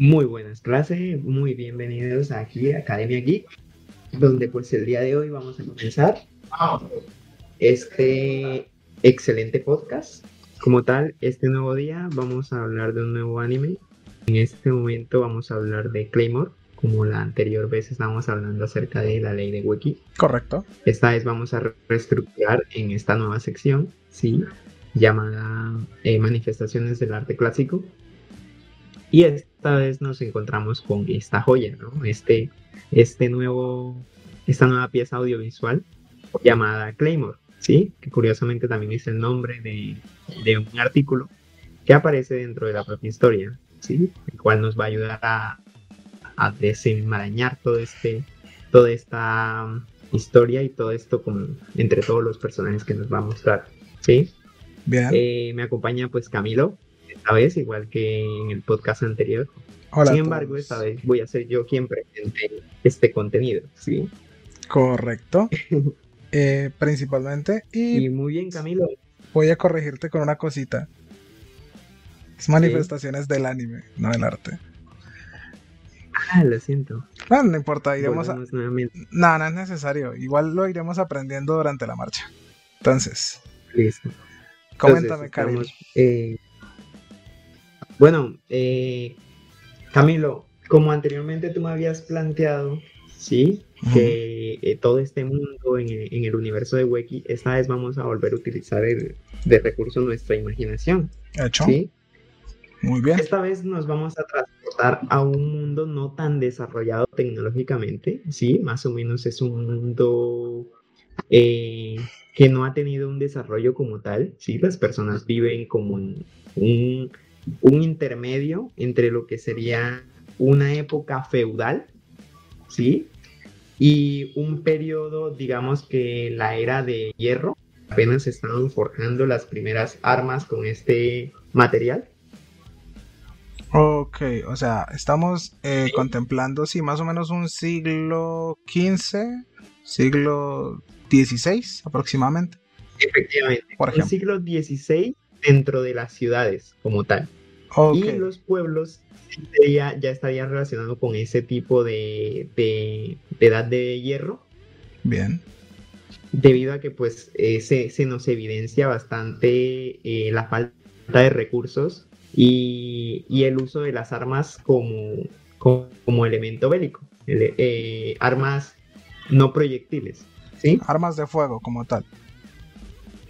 Muy buenas clases, muy bienvenidos aquí a Academia Geek, donde pues el día de hoy vamos a comenzar este excelente podcast. Como tal, este nuevo día vamos a hablar de un nuevo anime. En este momento vamos a hablar de Claymore, como la anterior vez estábamos hablando acerca de la ley de Wiki. Correcto. Esta vez vamos a reestructurar en esta nueva sección, sí, llamada eh, Manifestaciones del Arte Clásico. Y esta vez nos encontramos con esta joya, ¿no? Este, este nuevo, esta nueva pieza audiovisual llamada Claymore, ¿sí? Que curiosamente también es el nombre de, de un artículo que aparece dentro de la propia historia, ¿sí? El cual nos va a ayudar a, a desenmarañar todo este, toda esta um, historia y todo esto con, entre todos los personajes que nos va a mostrar, ¿sí? Bien. Eh, me acompaña pues Camilo, esta vez, igual que en el podcast anterior. Hola. Sin embargo, esta vez voy a ser yo quien presente este contenido, ¿sí? Correcto. Eh, principalmente. Y Y muy bien, Camilo. voy a corregirte con una cosita. Es manifestaciones del anime, no del arte. Ah, lo siento. Bueno, no importa, iremos a... Nuevamente. No, no es necesario. Igual lo iremos aprendiendo durante la marcha. Entonces, Listo. coméntame, Entonces, estamos, eh, bueno, eh, Camilo, como anteriormente tú me habías planteado, ¿sí? Que eh, todo este mundo en, el- en el universo de Weki, esta vez vamos a volver a utilizar el, de recurso nuestra imaginación, Hecho. ¿sí? Muy bien. Esta vez nos vamos a transportar a un mundo no tan desarrollado tecnológicamente, ¿sí? Más o menos es un mundo eh, que no ha tenido un desarrollo como tal, ¿sí? Las personas viven como en un, un intermedio entre lo que sería una época feudal, ¿sí? Y un periodo, digamos que la era de hierro, apenas se estaban forjando las primeras armas con este material. Ok, o sea, estamos eh, contemplando, sí, más o menos un siglo XV, siglo XVI aproximadamente. Efectivamente. Por Un ejemplo. siglo XVI dentro de las ciudades como tal. Ok, Y los pueblos sería- ya estaría relacionado con ese tipo de, de- de edad de hierro, bien. debido a que pues eh, se, se nos evidencia bastante eh, la falta de recursos y, y el uso de las armas como, como, como elemento bélico, eh, armas no proyectiles. ¿sí? Armas de fuego como tal.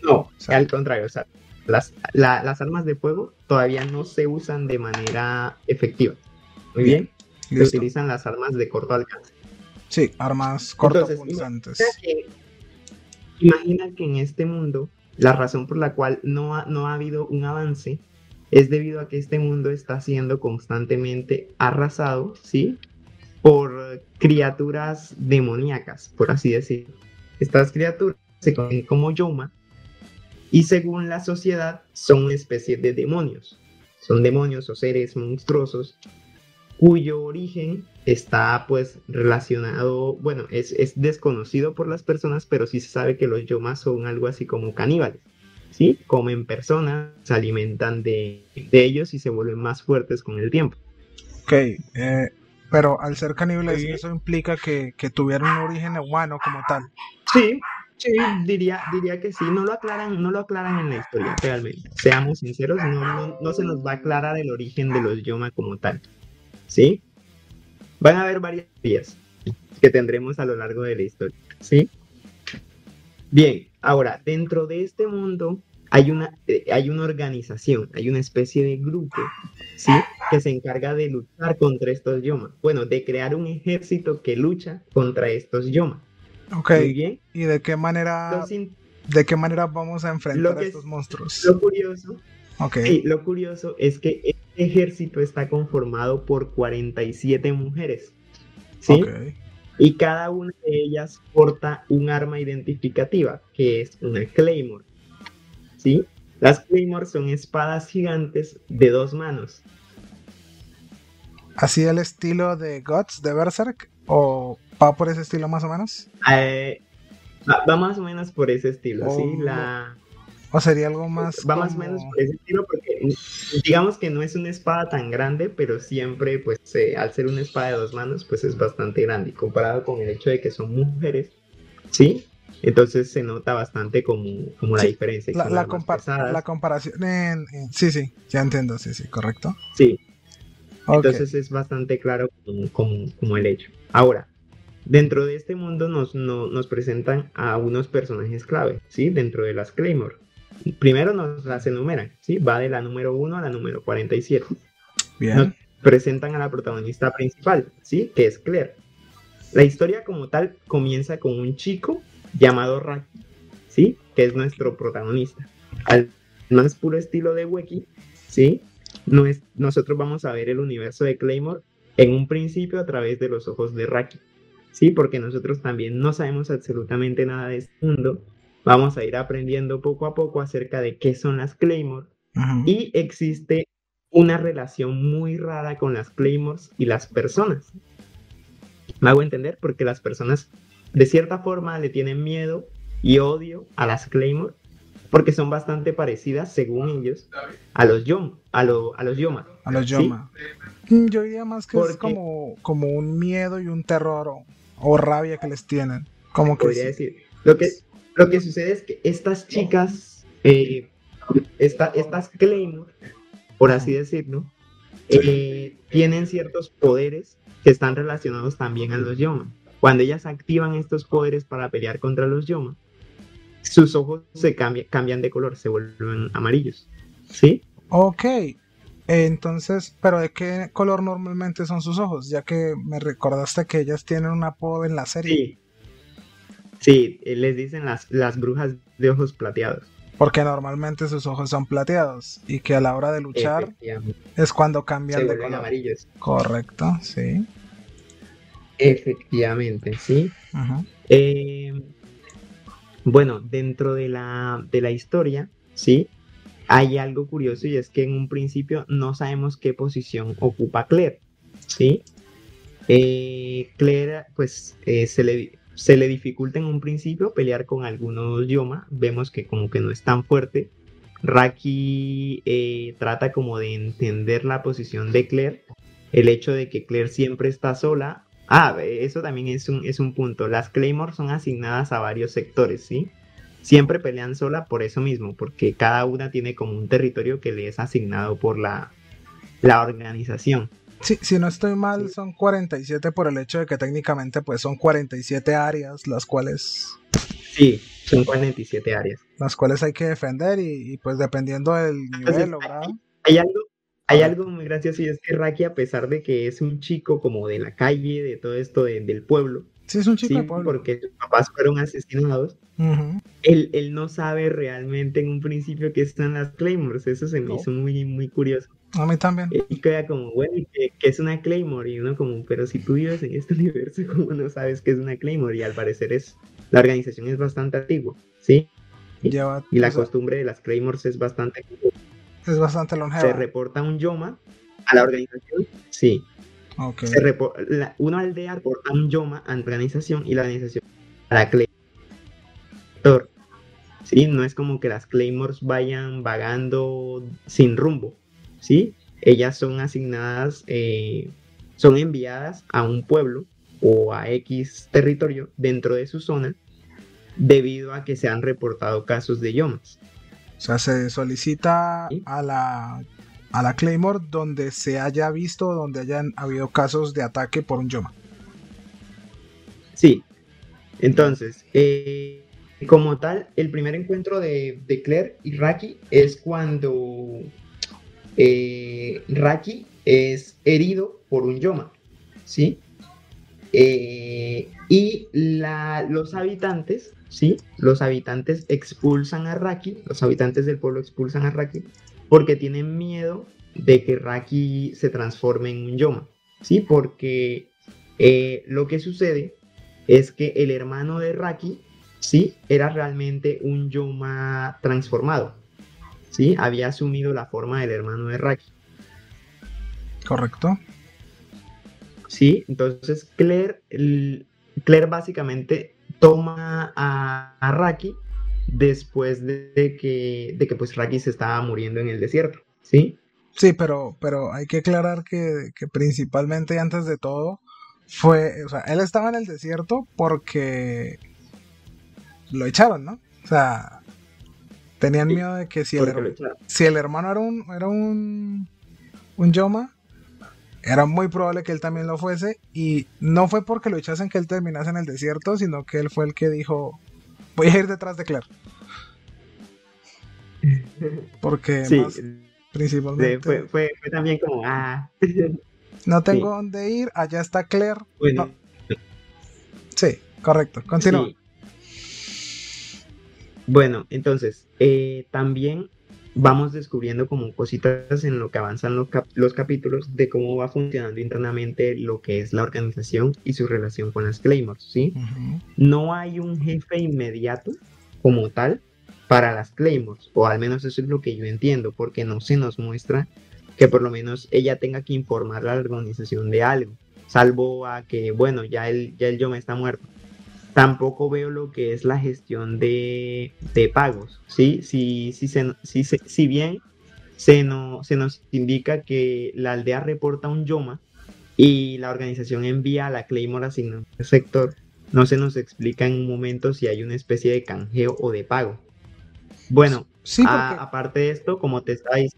No, sea- al contrario, o sea, las, la- las armas de fuego todavía no se usan de manera efectiva. Muy bien, se utilizan las armas de corto alcance. Sí, armas. Imagina que, imagina que en este mundo la razón por la cual no ha, no ha habido un avance es debido a que este mundo está siendo constantemente arrasado, ¿sí? Por criaturas demoníacas, por así decirlo. Estas criaturas se conocen como Yoma y según la sociedad son una especie de demonios. Son demonios o seres monstruosos cuyo origen está pues relacionado, bueno, es, es desconocido por las personas, pero sí se sabe que los yomas son algo así como caníbales, ¿sí? Comen personas, se alimentan de, de ellos y se vuelven más fuertes con el tiempo. Ok, eh, pero al ser caníbales, Sí. eso implica que, que tuvieron un origen humano como tal. Sí, diría, diría que sí, no lo aclaran, no lo aclaran en la historia, realmente. Seamos sinceros, no, no, no se nos va a aclarar el origen de los yoma como tal, ¿sí? Van a haber varias teorías que tendremos a lo largo de la historia, ¿sí? Bien, ahora, dentro de este mundo hay una, eh, hay una organización, hay una especie de grupo, ¿sí? Que se encarga de luchar contra estos yoma. Bueno, de crear un ejército que lucha contra estos yoma. Ok, Muy bien. ¿y de qué manera, de qué manera vamos a enfrentar Lo a estos es- monstruos? Lo curioso, Ok, sí, lo curioso es que este ejército está conformado por 47 mujeres, ¿sí? ok. Y cada una de ellas porta un arma identificativa, que es una Claymore, ¿sí? Las Claymore son espadas gigantes de dos manos. ¿Así el estilo de Guts de Berserk? ¿O va por ese estilo más o menos? Eh, va, va más o menos por ese estilo, ¿sí? Oh. La, ¿O sería algo más? Va más o menos por ese estilo porque digamos que no es una espada tan grande, pero siempre, pues, eh, al ser una espada de dos manos, pues es bastante grande. Y comparado con el hecho de que son mujeres, ¿sí? Entonces se nota bastante como, como la diferencia. La, la, la comparación en, Sí, sí, ya entiendo, sí, sí, correcto. Sí. Entonces es bastante claro como, como, el hecho. Ahora, dentro de este mundo nos, nos presentan a unos personajes clave, ¿sí? Dentro de las Claymore. Primero nos las enumeran, ¿sí? Va de la número 1 a la número 47. Bien. Nos presentan a la protagonista principal, ¿sí? Que es Claire. La historia como tal comienza con un chico llamado Raki, ¿sí? Que es nuestro protagonista. Al más puro estilo de Weki, ¿sí? Nosotros vamos a ver el universo de Claymore en un principio a través de los ojos de Raki, ¿sí? Porque nosotros también no sabemos absolutamente nada de este mundo. Vamos a ir aprendiendo poco a poco acerca de qué son las Claymore. Y existe una relación muy rara con las Claymores y las personas. Me hago entender porque las personas de cierta forma le tienen miedo y odio a las Claymore porque son bastante parecidas, según ellos, a los Yom, a, a los Yoma. A los Yoma. Yo diría más que es como, como un miedo y un terror o, rabia que les tienen. Como que podría decir. Lo que, lo que sucede es que estas chicas, eh, estas Claymore, por así decirlo, eh, tienen ciertos poderes que están relacionados también a los Yoma. Cuando ellas activan estos poderes para pelear contra los Yoma, sus ojos se cambian de color, se vuelven amarillos. ¿Sí? Ok. Entonces, ¿pero de qué color normalmente son sus ojos? Ya que me recordaste que ellas tienen un apodo en la serie. Sí. Sí, eh, les dicen las, las brujas de ojos plateados. Porque normalmente sus ojos son plateados y que a la hora de luchar es cuando cambian de color. amarillos. Correcto, sí. Efectivamente, sí. Eh, bueno, dentro de la, de la historia, sí, hay algo curioso y es que en un principio no sabemos qué posición ocupa Claire, sí. Eh, Claire, pues, eh, se, le, se le dificulta en un principio pelear con algunos Yoma, vemos que como que no es tan fuerte. Raki trata como de entender la posición de Claire, el hecho de que Claire siempre está sola Ah, eso también es un, es un punto. Las Claymore son asignadas a varios sectores, ¿sí? Siempre pelean sola por eso mismo, porque cada una tiene como un territorio que le es asignado por la, la organización. Sí, si no estoy mal, son 47 por el hecho de que técnicamente pues son 47 áreas, las cuales... Sí, son 47 áreas. Las cuales hay que defender y, pues dependiendo del nivel logrado... hay, algo, hay algo muy gracioso y es que Raki, a pesar de que es un chico como de la calle, de todo esto del pueblo, sí, es un chico de pueblo. porque sus papás fueron asesinados, él, no sabe realmente en un principio qué están las Claymores. Eso se me hizo muy, muy curioso. A mí también. Y queda como, bueno, ¿qué, es una Claymore? Y uno como, pero si tú vives en este universo, ¿cómo no sabes qué es una Claymore? Y al parecer es, la organización es bastante antigua, ¿sí? y la costumbre de las Claymores es bastante es bastante longeva. Se reporta un Yoma a la organización, sí. Okay. Se una aldea reporta un Yoma a la organización y la organización a la Claymore. Sí, no es como que las Claymores vayan vagando sin rumbo, ¿sí? Ellas son asignadas, eh, son enviadas a un pueblo o a X territorio dentro de su zona debido a que se han reportado casos de Yomas. O sea, se solicita a la, a la Claymore donde se haya visto, donde hayan habido casos de ataque por un Yoma. Sí. Entonces, eh, como tal, el primer encuentro de, Claire y Raki es cuando eh, Raki es herido por un Yoma. ¿Sí? Eh, y los habitantes ¿sí? Los habitantes expulsan a Raki, los habitantes del pueblo expulsan a Raki porque tienen miedo de que Raki se transforme en un Yoma, ¿sí? Porque eh, lo que sucede es que el hermano de Raki, ¿sí? Era realmente un Yoma transformado, ¿sí? Había asumido la forma del hermano de Raki. Correcto. Sí, entonces Claire, Claire básicamente toma a, Raki después de que, de que pues Raki se estaba muriendo en el desierto, ¿sí? Sí, pero, pero hay que aclarar que, que principalmente antes de todo fue, o sea, él estaba en el desierto porque lo echaron, ¿no? O sea, tenían miedo de que si el, si el hermano era un, era un, un Yoma, era muy probable que él también lo fuese. Y no fue porque lo echasen que él terminase en el desierto, sino que él fue el que dijo, voy a ir detrás de Claire. Porque más, principalmente... fue, fue, también como, ah... no tengo dónde ir, allá está Claire. Sí, correcto, continúa. Bueno, entonces, eh, también vamos descubriendo como cositas en lo que avanzan los, capítulos de cómo va funcionando internamente lo que es la organización y su relación con las Claymores, ¿sí? No hay un jefe inmediato como tal para las Claymores, o al menos eso es lo que yo entiendo, porque no se nos muestra que por lo menos ella tenga que informar a la organización de algo, salvo a que, bueno, ya el, ya el Yoma está muerto tampoco veo lo que es la gestión de, pagos, ¿sí? Si, si, se, si, si bien se, no, se nos indica que la aldea reporta un Yoma y la organización envía a la Claymore asignada al sector, no se nos explica en un momento si hay una especie de canjeo o de pago. Bueno, sí, aparte de esto, como te estáis...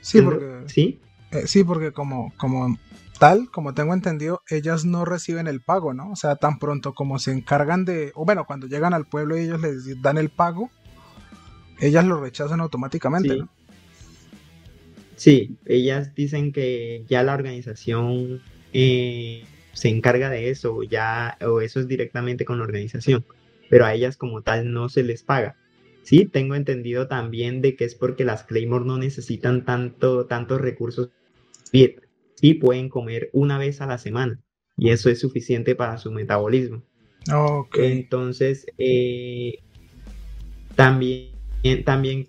Sí, porque, ¿sí? Eh, sí, porque como, como tal, como tengo entendido, ellas no reciben el pago, ¿no? O sea, tan pronto como se encargan de, o bueno, cuando llegan al pueblo y ellos les dan el pago, ellas lo rechazan automáticamente, sí. ¿no? Sí, ellas dicen que ya la organización eh, se encarga de eso, ya, o eso es directamente con la organización, pero a ellas como tal no se les paga. Sí, tengo entendido también de que es porque las Claymore no necesitan tanto, tantos recursos sí pueden comer una vez a la semana y eso es suficiente para su metabolismo. Entonces, eh, también, también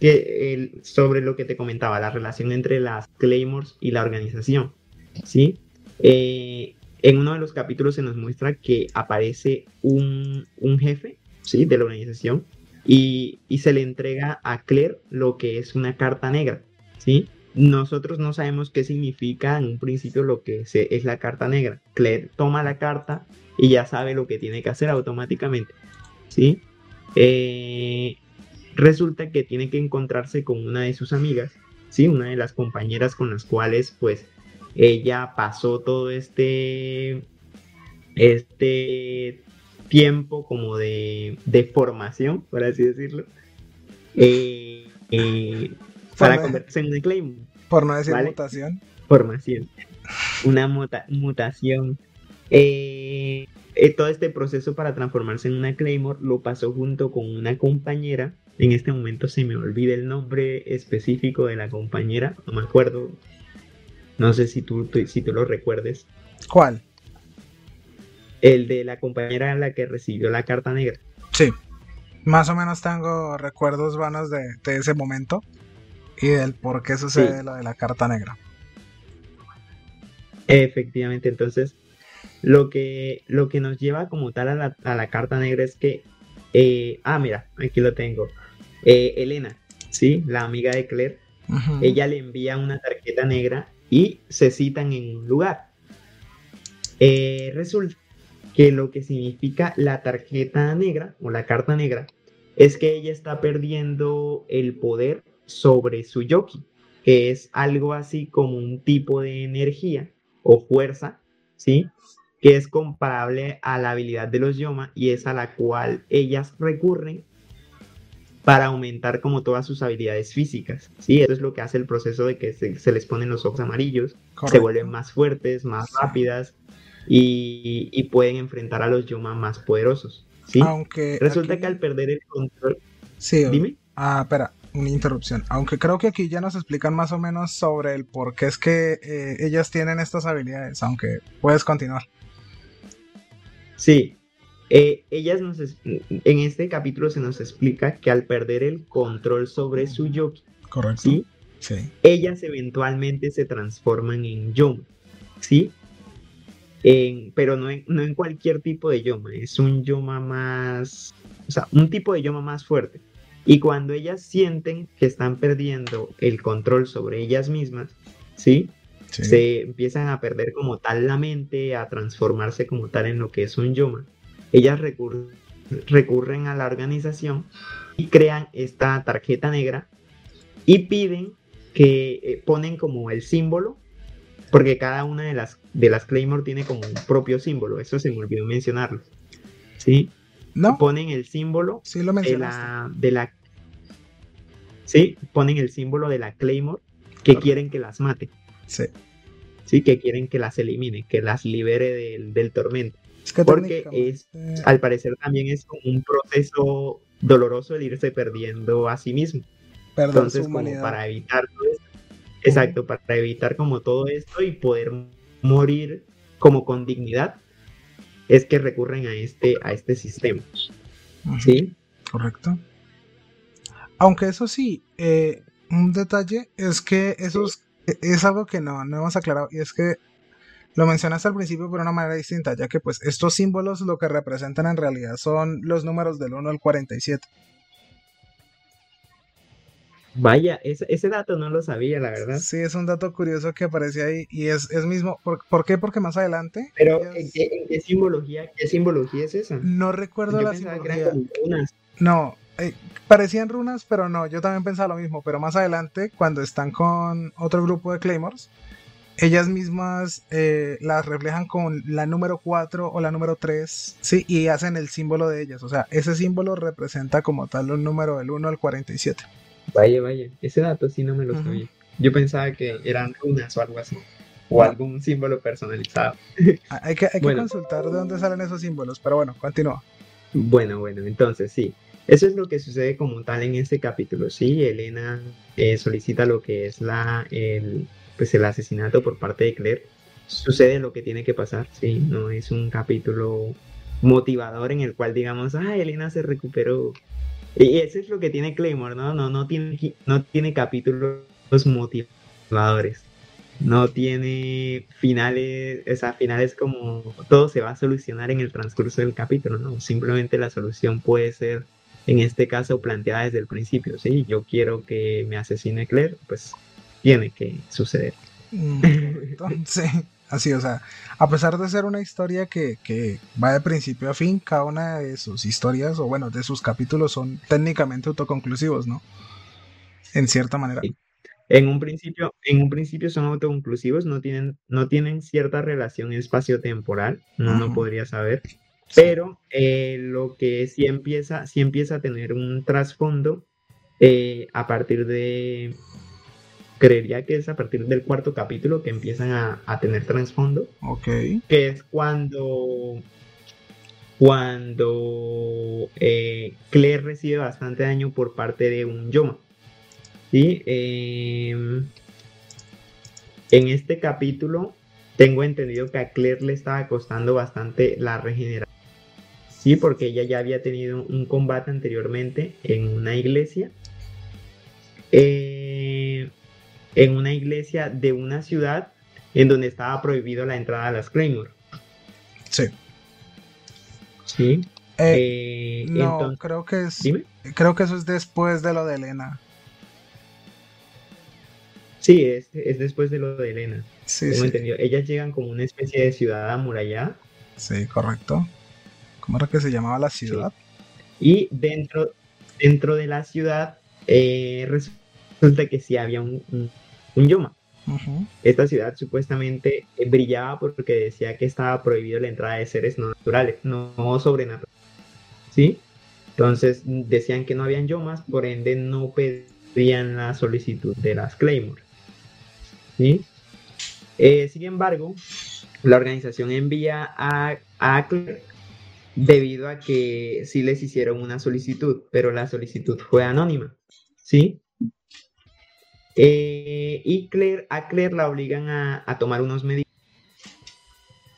que sobre lo que te comentaba, la relación entre las Claymores y la organización, ¿sí? Eh, en uno de los capítulos se nos muestra que aparece un, jefe, ¿sí? De la organización y, y, se le entrega a Claire lo que es una carta negra, ¿sí? Nosotros no sabemos qué significa en un principio lo que es la carta negra. Claire toma la carta y ya sabe lo que tiene que hacer automáticamente. ¿sí? Eh, resulta que tiene que encontrarse con una de sus amigas, ¿sí? una de las compañeras con las cuales pues ella pasó todo este, este tiempo como de, formación, por así decirlo. Eh, eh, para convertirse en un Claymore. Por no decir mutación. Formación. Una mutación. Eh, eh, todo este proceso para transformarse en una Claymore lo pasó junto con una compañera. En este momento se me olvida el nombre específico de la compañera, no me acuerdo. No sé si tú, si tú lo recuerdes. ¿Cuál? El de la compañera a la que recibió la carta negra. Sí. Más o menos tengo recuerdos vanos de ese momento y del por qué sucede lo de la carta negra. Efectivamente, entonces lo que, lo que nos lleva como tal a la, carta negra es que, eh, ah, mira, aquí lo tengo. Eh, Elena, ¿sí? La amiga de Claire, ella le envía una tarjeta negra y se citan en un lugar. Eh, resulta que lo que significa la tarjeta negra o la carta negra es que ella está perdiendo el poder sobre su yoki, que es algo así como un tipo de energía o fuerza, ¿sí? Que es comparable a la habilidad de los Yoma y es a la cual ellas recurren para aumentar como todas sus habilidades físicas, ¿sí? Eso es lo que hace el proceso de que se, les ponen los ojos amarillos, se vuelven más fuertes, más rápidas y, pueden enfrentar a los Yoma más poderosos, ¿sí? Aunque Resulta que al perder el control... Sí, dime. Ah, espera, una interrupción. Aunque creo que aquí ya nos explican más o menos sobre el por qué es que eh, ellas tienen estas habilidades, aunque puedes continuar. Sí, eh, ellas nos en este capítulo se nos explica que al perder el control sobre su yoki, correcto, ¿sí? Sí. ellas eventualmente se transforman en Yom, ¿sí? pero no en, no en cualquier tipo de yoma, es un yoma más, o sea, un tipo de yoma más fuerte. Y cuando ellas sienten que están perdiendo el control sobre ellas mismas, ¿sí? Se empiezan a perder como tal la mente, a transformarse como tal en lo que es un yoma. Ellas recurren a la organización y crean esta tarjeta negra y piden que eh, ponen como el símbolo, porque cada una de las, de las Claymore tiene como un propio símbolo, eso se me olvidó mencionarlo. ¿Sí? No. Ponen el símbolo sí, lo de la, de la. Sí, ponen el símbolo de la Claymore que quieren que las mate. Sí. Sí, que quieren que las elimine, que las libere del, del tormento. porque es, al parecer también es un proceso doloroso el irse perdiendo a sí mismo. Entonces, como para evitar todo esto, exacto, para evitar como todo esto y poder morir como con dignidad, es que recurren a este, a este sistema. ¿Sí? Correcto. Aunque eso sí, eh, un detalle es que esos es algo que no, no hemos aclarado y es que lo mencionaste al principio por una manera distinta, ya que pues estos símbolos lo que representan en realidad son los números del 1 al 47. Vaya, ese, dato no lo sabía, la verdad. Sí, es un dato curioso que aparece ahí y es, es mismo. ¿Por, qué? Porque más adelante. Pero, ¿en, qué, simbología, qué simbología es esa? No recuerdo la simbología. No, eh, parecían runas, pero no, yo también pensaba lo mismo. Pero más adelante, cuando están con otro grupo de Claymores, ellas mismas eh, las reflejan con la número 4 o la número 3, ¿sí? Y hacen el símbolo de ellas. O sea, ese símbolo representa como tal un número del 1 al 47. Vaya, vaya, ese dato sí no me lo sabía. Yo pensaba que eran runas o algo así. O algún símbolo personalizado. Ah, hay que, hay que consultar de dónde salen esos símbolos, pero bueno, continúa. Bueno, bueno, entonces sí. Eso es lo que sucede como tal en este capítulo. Sí, Elena eh, solicita lo que es la, el, pues el asesinato por parte de Claire. Sucede lo que tiene que pasar, sí, no es un capítulo motivador en el cual digamos, ah, Elena se recuperó, y eso es lo que tiene Claymore, ¿no? No, no, tiene, no tiene capítulos motivadores. No tiene finales, o sea, finales como todo se va a solucionar en el transcurso del capítulo, ¿no? Simplemente la solución puede ser, en este caso, planteada desde el principio, ¿sí? Yo quiero que me asesine Claire, pues tiene que suceder. Mm, entonces, Así, o sea, a pesar de ser una historia que, va de principio a fin, cada una de sus historias, o bueno, de sus capítulos son técnicamente autoconclusivos, ¿no? En cierta manera. En un principio, en un principio son autoconclusivos, no tienen, no tienen cierta relación espacio-temporal, no, no podría saber. Pero eh, lo que sí empieza, sí empieza a tener un trasfondo eh, a partir de creería que es a partir del cuarto capítulo que empiezan a, tener trasfondo. Ok. Que es cuando. Cuando eh, Claire recibe bastante daño por parte de un Yoma. Y em, en este capítulo tengo entendido que a Claire le estaba costando bastante la regeneración. Sí, porque ella ya había tenido un combate anteriormente en una iglesia. Eh, en una iglesia de una ciudad en donde estaba prohibido la entrada a las Claymore. Sí. Sí. Eh, eh, no, creo que es. Creo que eso es después de lo de Elena. Sí, es, después de lo de Elena. Sí, sí. Entendido. Ellas llegan como una especie de ciudad amurallada. Sí, correcto. ¿Cómo era que se llamaba la ciudad? Y dentro, dentro de la ciudad eh, resulta que sí había un, un Yoma. Esta ciudad supuestamente eh, brillaba porque decía que estaba prohibido la entrada de seres no naturales, no, sobrenaturales. ¿Sí? Entonces decían que no habían Yomas, por ende no pedían la solicitud de las Claymore. ¿Sí? Eh, sin embargo, la organización envía a, a Claire debido a que sí les hicieron una solicitud, pero la solicitud fue anónima. ¿Sí? Eh, y Claire, a Claire la obligan a, tomar unos medios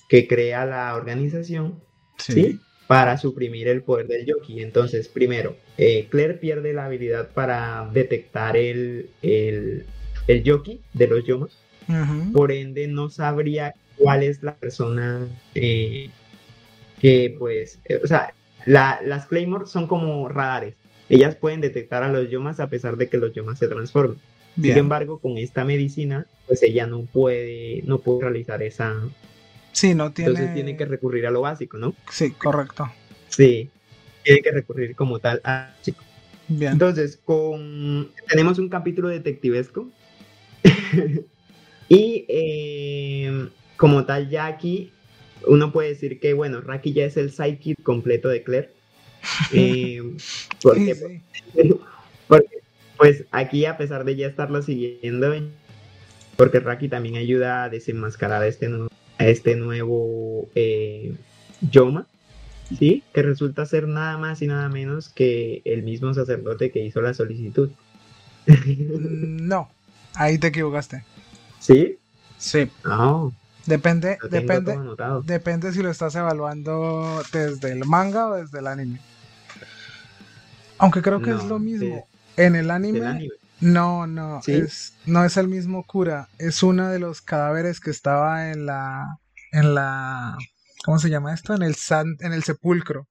que crea la organización sí. para suprimir el poder del Yoki. Entonces, primero, eh, Claire pierde la habilidad para detectar el, el, el Yoki de los Yomas. Por ende, no sabría cuál es la persona eh, que, pues, o sea, las Claymore son como radares. Ellas pueden detectar a los yomas a pesar de que los yomas se transformen. Sin embargo, con esta medicina, pues ella no puede, no puede realizar esa. Sí, no tiene. Entonces tiene que recurrir a lo básico, ¿no? Sí, correcto. Sí, tiene que recurrir como tal a chico. Bien. Entonces, con tenemos un capítulo detectivesco. y eh, como tal, ya aquí uno puede decir que, bueno, Raki ya es el sidekick completo de Claire. Eh, porque, pues aquí, a pesar de ya estarlo siguiendo, porque Raki también ayuda a desenmascarar a este, a este nuevo eh, Yoma, ¿sí? Que resulta ser nada más y nada menos que el mismo sacerdote que hizo la solicitud. No, ahí te equivocaste. ¿Sí? Sí. Oh. Depende, depende, depende si lo estás evaluando desde el manga o desde el anime. Aunque creo que es lo mismo. En el anime, no, no, es, no es el mismo cura. Es uno de los cadáveres que estaba en la, en la, ¿cómo se llama esto? En el en el sepulcro.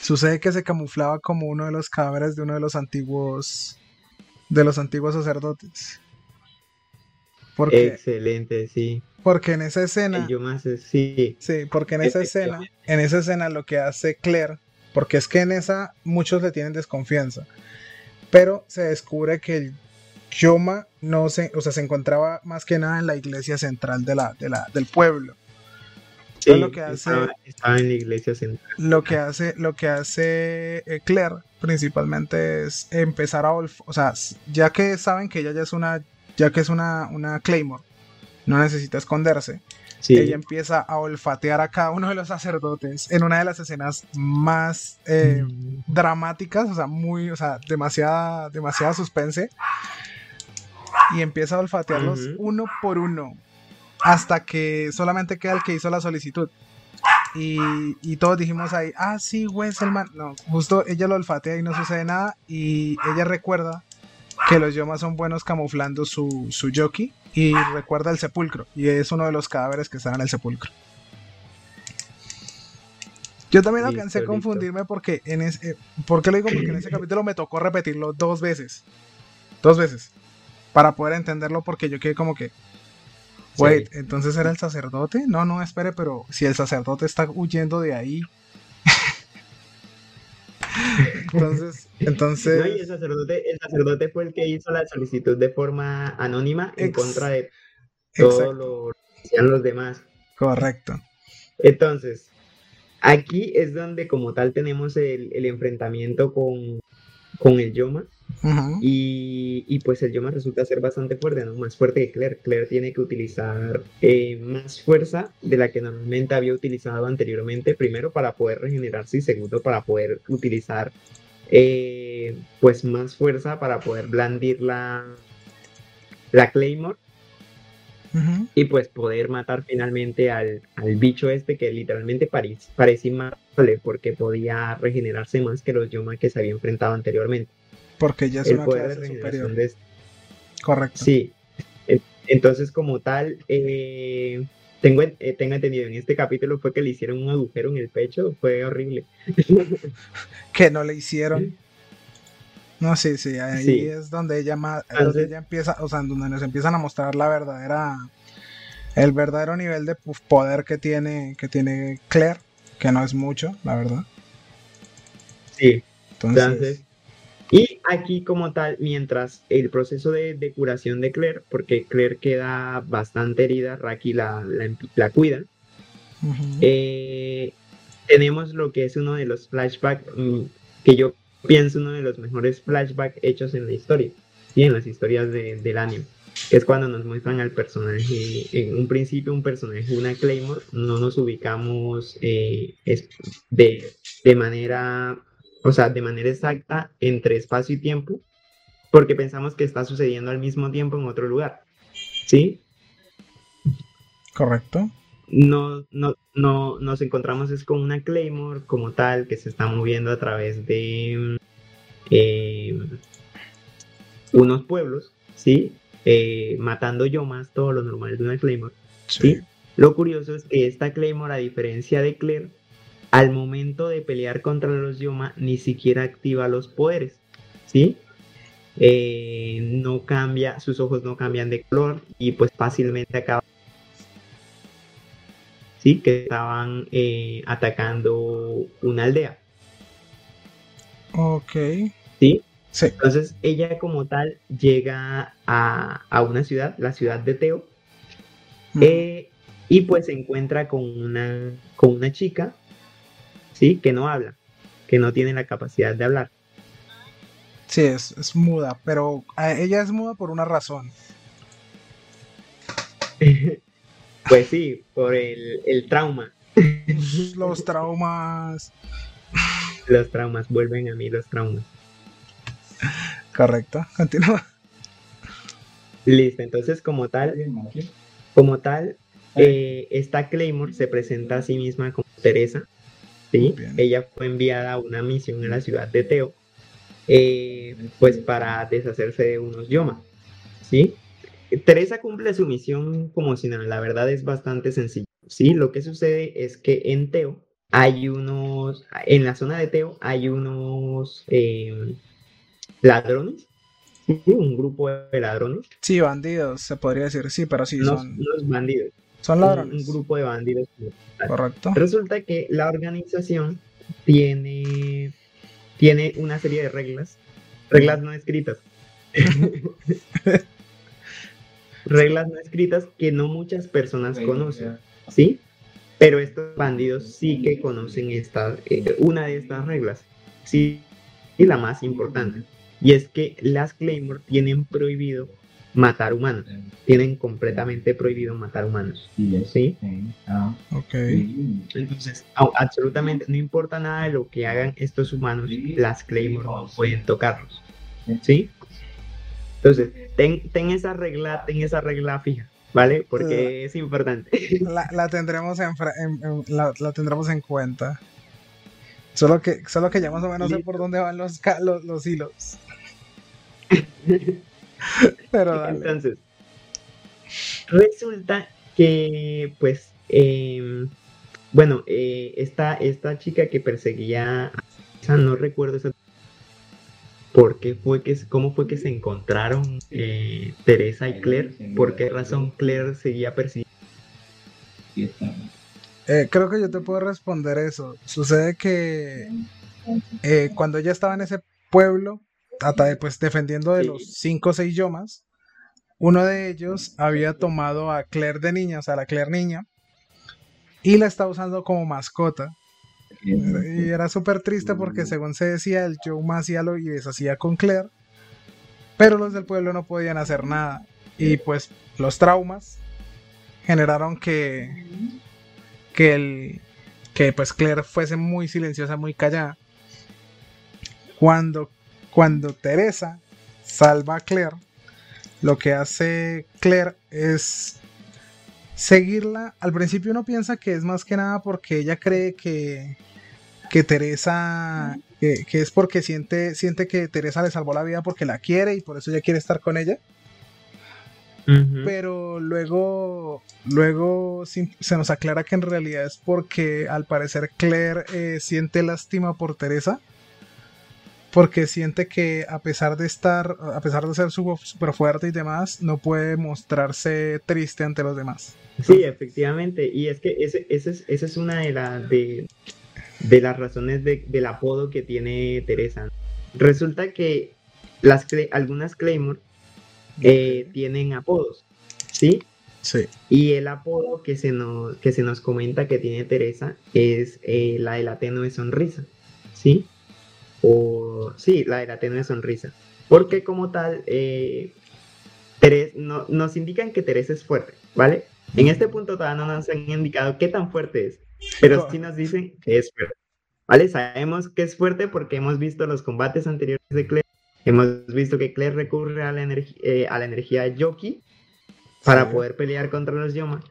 Sucede que se camuflaba como uno de los cadáveres de uno de los antiguos, de los antiguos sacerdotes. Excelente, sí. Porque en esa escena. Yo más, sí. Sí, porque en esa escena, en esa escena lo que hace Claire, porque es que en esa muchos le tienen desconfianza, pero se descubre que el Yoma no se, o sea, se encontraba más que nada en la iglesia central de la, de la, del pueblo. Sí, lo que hace, estaba, en la iglesia central. Lo que hace, lo que hace eh, Claire principalmente es empezar a, o sea, ya que saben que ella ya es una, ya que es una, una Claymore, no necesita esconderse. Ella empieza a olfatear a cada uno de los sacerdotes en una de las escenas más eh, mm. dramáticas, o sea, muy, o sea, demasiada, demasiada suspense. Y empieza a olfatearlos uno por uno hasta que solamente queda el que hizo la solicitud. Y, y, todos dijimos ahí, ah, sí, Wesselman. No, justo ella lo olfatea y no sucede nada. Y ella recuerda que los yomas son buenos camuflando su, su yoki y recuerda el sepulcro y es uno de los cadáveres que están en el sepulcro. Yo también alcancé a confundirme porque en ese, eh, ¿por qué lo digo? Porque en ese capítulo me tocó repetirlo dos veces. Dos veces. Para poder entenderlo porque yo quedé como que, wait, entonces era el sacerdote? No, no, espere, pero si el sacerdote está huyendo de ahí, entonces, entonces... el, sacerdote, fue el que hizo la solicitud de forma anónima en contra de todo lo que hacían los demás. Correcto. Entonces, aquí es donde como tal tenemos el, el enfrentamiento con, con el Yoma. Y, pues el Yoma resulta ser bastante fuerte, ¿no? Más fuerte que Claire. Claire tiene que utilizar eh, más fuerza de la que normalmente había utilizado anteriormente, primero para poder regenerarse y segundo para poder utilizar eh, pues más fuerza para poder blandir la, la Claymore y pues poder matar finalmente al, bicho este que literalmente parece, parece porque podía regenerarse más que los Yoma que se había enfrentado anteriormente. Porque ya es una clase superior. Este. Correcto. Sí. Entonces, como tal, eh, tengo, eh, tengo entendido, en este capítulo fue que le hicieron un agujero en el pecho, fue horrible. que no le hicieron. No, sí, sí, ahí es donde ella, donde ella empieza, o sea, donde nos empiezan a mostrar la verdadera, el verdadero nivel de poder que tiene, que tiene Claire, que no es mucho, la verdad. Sí. Entonces, y aquí como tal, mientras el proceso de, curación de Claire, porque Claire queda bastante herida, Raki la, la, cuida, eh, tenemos lo que es uno de los flashbacks mm, que yo pienso uno de los mejores flashbacks hechos en la historia y en las historias del anime. Que es cuando nos muestran al personaje, en un principio un personaje, una Claymore, no nos ubicamos eh, de, de manera, o sea, de manera exacta entre espacio y tiempo, porque pensamos que está sucediendo al mismo tiempo en otro lugar. ¿Sí? Correcto. No, no, no, nos encontramos es con una Claymore como tal que se está moviendo a través de eh, unos pueblos, ¿sí? Eh, matando yo más todo lo normal de una Claymore. ¿sí? Lo curioso es que esta Claymore, a diferencia de Claire, al momento de pelear contra los Yoma, ni siquiera activa los poderes, ¿sí? Eh, no cambia, sus ojos no cambian de color y pues fácilmente acaba. Sí, que estaban eh, atacando una aldea. Ok. ¿Sí? Sí. Entonces ella como tal llega a, una ciudad, la ciudad de Teo, eh, y pues se encuentra con una, con una chica, ¿sí? Que no habla, que no tiene la capacidad de hablar. Sí, es, muda, pero ella es muda por una razón. pues sí, por el, el trauma. Los traumas. Los traumas, vuelven a mí los traumas. Correcto, continúa. Listo, entonces como tal, como tal, eh, esta Claymore se presenta a sí misma como Teresa. ¿Sí? Ella fue enviada a una misión en la ciudad de Teo, eh, pues para deshacerse de unos Yoma. ¿sí? Teresa cumple su misión como si nada, la verdad es bastante sencillo. ¿sí? Lo que sucede es que en Teo hay unos, en la zona de Teo hay unos eh, ladrones un grupo de ladrones. Sí, bandidos, se podría decir, sí, pero sí son. bandidos. Son ladrones. Un, grupo de bandidos. Correcto. Resulta que la organización tiene, tiene una serie de reglas, reglas no escritas. reglas no escritas que no muchas personas conocen, ¿sí? Pero estos bandidos sí que conocen esta, eh, una de estas reglas, sí, y la más importante. Y es que las Claymore tienen prohibido matar humanos. Tienen completamente prohibido matar humanos. ¿Sí? Ah. Ok. Entonces, absolutamente no importa nada de lo que hagan estos humanos, las Claymore no pueden tocarlos. ¿Sí? Entonces, ten, esa regla, ten esa regla fija. ¿Vale? Porque es importante. La, tendremos en, la, tendremos en cuenta. Solo que, solo que ya más o menos sé por dónde van los, los, los hilos. Pero Entonces, resulta que, pues, em, bueno, eh, esta, esta chica que perseguía, o sea, no recuerdo por qué fue que, cómo fue que se encontraron eh, Teresa y Claire, por qué razón Claire seguía persiguiendo. Eh, creo que yo te puedo responder eso. Sucede que cuando ella estaba en ese pueblo, pues defendiendo de los cinco o seis yomas, uno de ellos había tomado a Claire de niña, o sea, la Claire niña, y la estaba usando como mascota. Y era súper triste porque según se decía, el Yoma hacía lo y deshacía con Claire, pero los del pueblo no podían hacer nada. Y pues los traumas generaron que, que, el, que pues Claire fuese muy silenciosa, muy callada. Cuando cuando Teresa salva a Claire, lo que hace Claire es seguirla. Al principio uno piensa que es más que nada porque ella cree que, que Teresa, que, es porque siente, siente que Teresa le salvó la vida porque la quiere y por eso ella quiere estar con ella. Pero luego, luego se nos aclara que en realidad es porque al parecer Claire eh, siente lástima por Teresa porque siente que a pesar de estar, a pesar de ser súper fuerte y demás, no puede mostrarse triste ante los demás. Sí, efectivamente, y es que ese, esa es una de, las de, las razones del apodo que tiene Teresa. Resulta que las algunas Claymore eh, tienen apodos, ¿sí? Sí. Y el apodo que se nos, que se nos comenta que tiene Teresa es eh, la de la tenue sonrisa, ¿sí? O sí, la de la tenue sonrisa. Porque como tal, eh, no, nos indican que Teresa es fuerte, ¿vale? En este punto todavía no nos han indicado qué tan fuerte es, pero sí nos dicen que es fuerte, ¿vale? Sabemos que es fuerte porque hemos visto los combates anteriores de Claire, hemos visto que Claire recurre a la, eh, a la energía de Yoki para poder pelear contra los Yoma,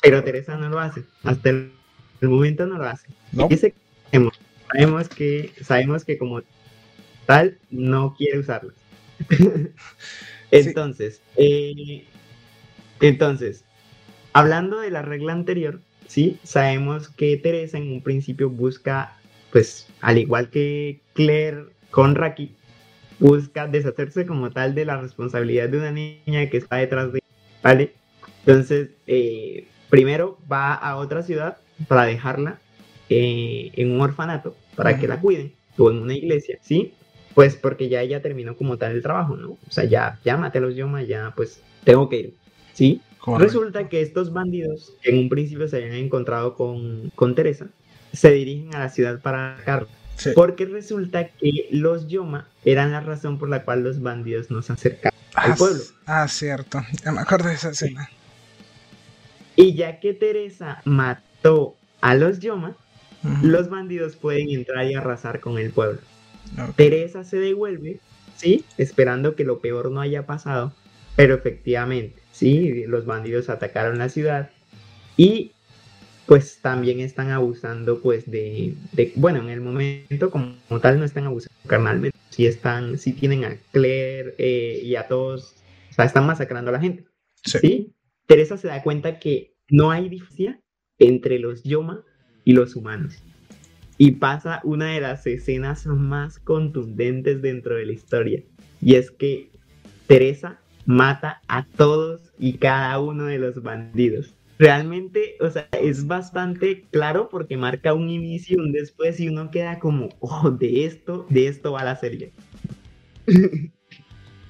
pero Teresa no lo hace, hasta el, momento no lo hace. No. Dice que sabemos que, sabemos que como tal no quiere usarlo. entonces, eh, entonces, hablando de la regla anterior, sí, sabemos que Teresa en un principio busca, pues, al igual que Claire con Raki, busca deshacerse como tal de la responsabilidad de una niña que está detrás de ¿vale? Entonces, eh, primero va a otra ciudad para dejarla eh, en un orfanato, para que la cuiden, o en una iglesia, ¿sí? Pues porque ya ella terminó como tal el trabajo, ¿no? O sea, ya, ya maté a los Yoma, ya pues tengo que ir, ¿sí? Resulta que estos bandidos, que en un principio se habían encontrado con, con Teresa, se dirigen a la ciudad para atacarla. Porque resulta que los Yoma eran la razón por la cual los bandidos nos acercaban al ah, pueblo. Ah, cierto. Ya me acuerdo de esa escena. Y ya que Teresa mató a los Yoma, los bandidos pueden entrar y arrasar con el pueblo. Teresa se devuelve, ¿sí? Esperando que lo peor no haya pasado, pero efectivamente, ¿sí? Los bandidos atacaron la ciudad y pues también están abusando pues de, bueno, en el momento como, tal no están abusando carnalmente, sí están, sí tienen a Claire eh, y a todos, o sea, están masacrando a la gente. Sí. Teresa se da cuenta que no hay diferencia entre los Yoma y los humanos. Y pasa una de las escenas más contundentes dentro de la historia. Y es que Teresa mata a todos y cada uno de los bandidos realmente, o sea, es bastante claro porque marca un inicio, un después y uno queda como, oh, de esto, de esto va la serie.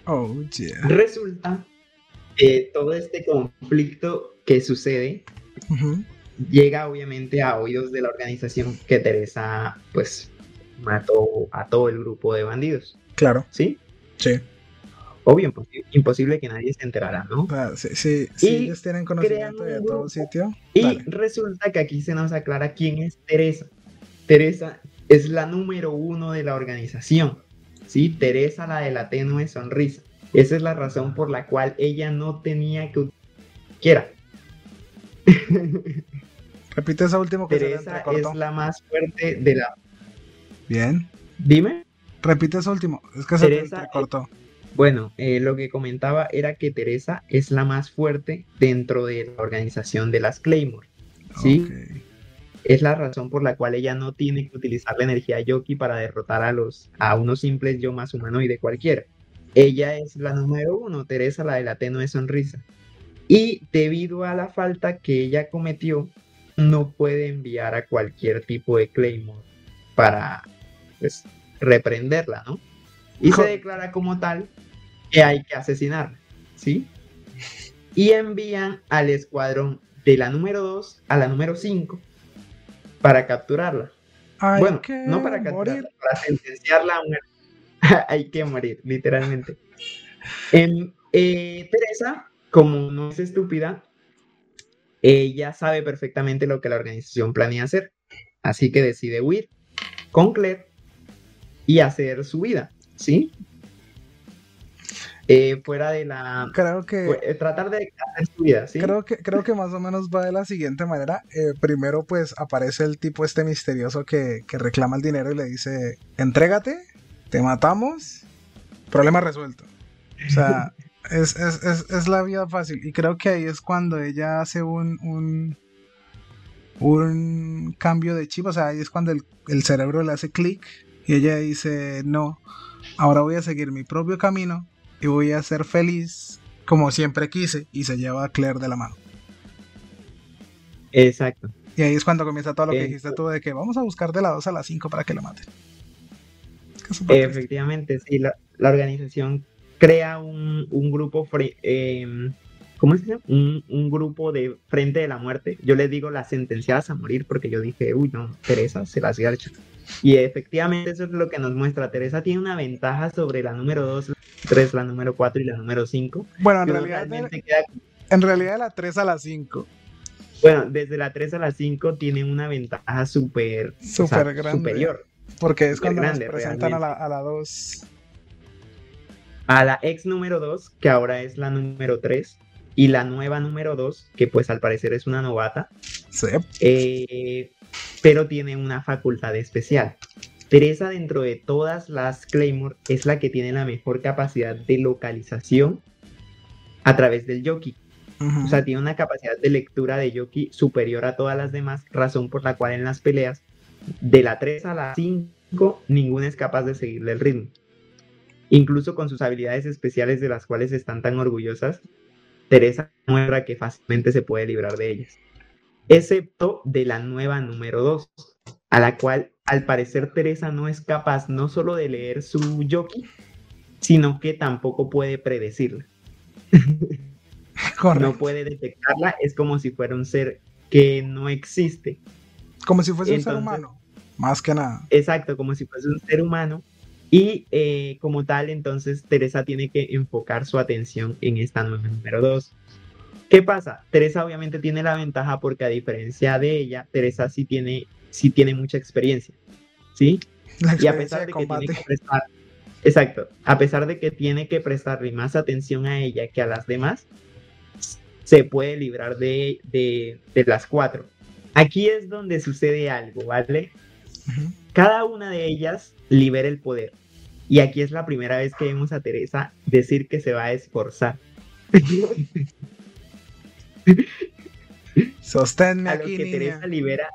oh, yeah. Resulta que todo este conflicto que sucede llega obviamente a oídos de la organización que Teresa, pues, mató a todo el grupo de bandidos. Claro. ¿Sí? Sí obvio, imposible que nadie se enterara, ¿no? sí, sí, ellos tienen conocimiento de todo sitio. Y resulta que aquí se nos aclara quién es Teresa. Teresa es la número uno de la organización, ¿sí? Teresa, la de la tenue sonrisa. Esa es la razón por la cual ella no tenía que quiera. Repite esa última que Teresa es la más fuerte de la. Bien. Dime. Repite eso último. Es que se cortó. Bueno, eh, lo que comentaba era que Teresa es la más fuerte dentro de la organización de las Claymore. ¿sí? Es la razón por la cual ella no tiene que utilizar la energía Yoki para derrotar a, los, a unos simples yo más humanoide cualquiera. Ella es la número uno, Teresa, la de la tenue sonrisa. Y debido a la falta que ella cometió, no puede enviar a cualquier tipo de Claymore para pues, reprenderla, ¿no? y se declara como tal que hay que asesinarla, ¿sí? Y envían al escuadrón de la número 2 a la número 5 para capturarla. bueno, no para capturarla, para sentenciarla a muerte. hay que morir, literalmente. En, eh, Teresa, como no es estúpida, ella sabe perfectamente lo que la organización planea hacer. Así que decide huir con Claire y hacer su vida. ¿sí? Eh, fuera de la... Creo que... Eh, tratar de hacer su vida, ¿sí? Creo que, creo que más o menos va de la siguiente manera. Eh, primero pues aparece el tipo este misterioso que, reclama el dinero y le dice, entrégate, te matamos, problema resuelto. O sea, es, la vida fácil. Y creo que ahí es cuando ella hace un, un, un cambio de chip. O sea, ahí es cuando el, el cerebro le hace clic y ella dice, no, ahora voy a seguir mi propio camino y voy a ser feliz como siempre quise y se lleva a Claire de la mano. Exacto. Y ahí es cuando comienza todo lo que dijiste tú de que vamos a buscar de la 2 a la 5 para que la maten. Efectivamente, sí, la, organización crea un, grupo, eh, ¿cómo se llama? Un, un, grupo de frente de la muerte. Yo les digo las sentenciadas a morir porque yo dije, uy, no, Teresa se las garcha. Y efectivamente eso es lo que nos muestra. Teresa tiene una ventaja sobre la número 2, la 3, la número 4 y la número 5. Bueno, en realidad, en realidad la 3 a la 5. Bueno, desde la 3 a la 5 tienen una ventaja súper superior. Porque es cuando nos presentan a la, a la 2. A la ex número 2, que ahora es la número 3, y la nueva número 2, que pues al parecer es una novata. Sí. Eh, pero tiene una facultad especial. Teresa dentro de todas las Claymore es la que tiene la mejor capacidad de localización a través del Yoki. O sea, tiene una capacidad de lectura de Yoki superior a todas las demás, razón por la cual en las peleas de la 3 a la 5 ninguna es capaz de seguirle el ritmo. Incluso con sus habilidades especiales de las cuales están tan orgullosas, Teresa muestra que fácilmente se puede librar de ellas. Excepto de la nueva número 2, a la cual al parecer Teresa no es capaz no solo de leer su Yoki, sino que tampoco puede predecirla. no puede detectarla, es como si fuera un ser que no existe. Como si fuese un ser humano, más que nada. Exacto, como si fuese un ser humano. Y eh, como tal, entonces Teresa tiene que enfocar su atención en esta nueva número 2. ¿Qué pasa? Teresa obviamente tiene la ventaja porque a diferencia de ella, Teresa sí tiene, sí tiene mucha experiencia. ¿Sí? y a pesar de, que tiene que prestar, exacto, a pesar de que tiene que prestarle más atención a ella que a las demás, se puede librar de, las cuatro. Aquí es donde sucede algo, ¿vale? Cada una de ellas libera el poder. Y aquí es la primera vez que vemos a Teresa decir que se va a esforzar. Sosténme a lo que Teresa libera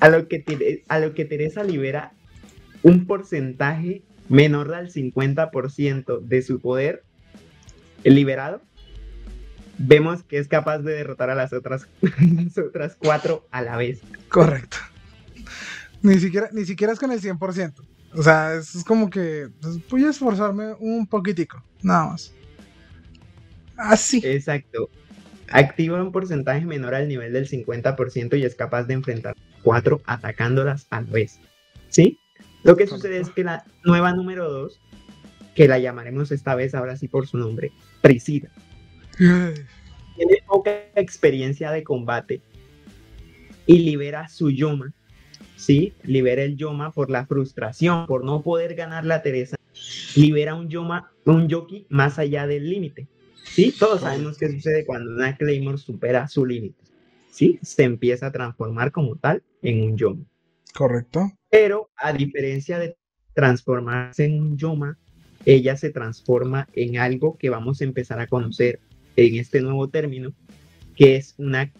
a lo que a lo que Teresa libera un porcentaje menor del 50% de su poder liberado vemos que es capaz de derrotar a las otras, otras cuatro a la vez. Correcto. Ni siquiera, ni siquiera es con el 100%. O sea, es, como que pues, voy a esforzarme un poquitico, nada más. Así. Exacto. Activa un porcentaje menor al nivel del 50% y es capaz de enfrentar cuatro atacándolas a la vez. ¿Sí? Lo que sucede es que la nueva número 2, que la llamaremos esta vez ahora sí por su nombre, Priscila tiene poca experiencia de combate y libera su yoma, ¿sí? Libera el yoma por la frustración, por no poder ganar la Teresa. Libera un yoma, un yoki más allá del límite, ¿sí? Todos sabemos qué sucede cuando una Claymore supera su límite, ¿sí? Se empieza a transformar como tal en un yoma. Correcto. Pero a diferencia de transformarse en un yoma, ella se transforma en algo que vamos a empezar a conocer en este nuevo término, que es una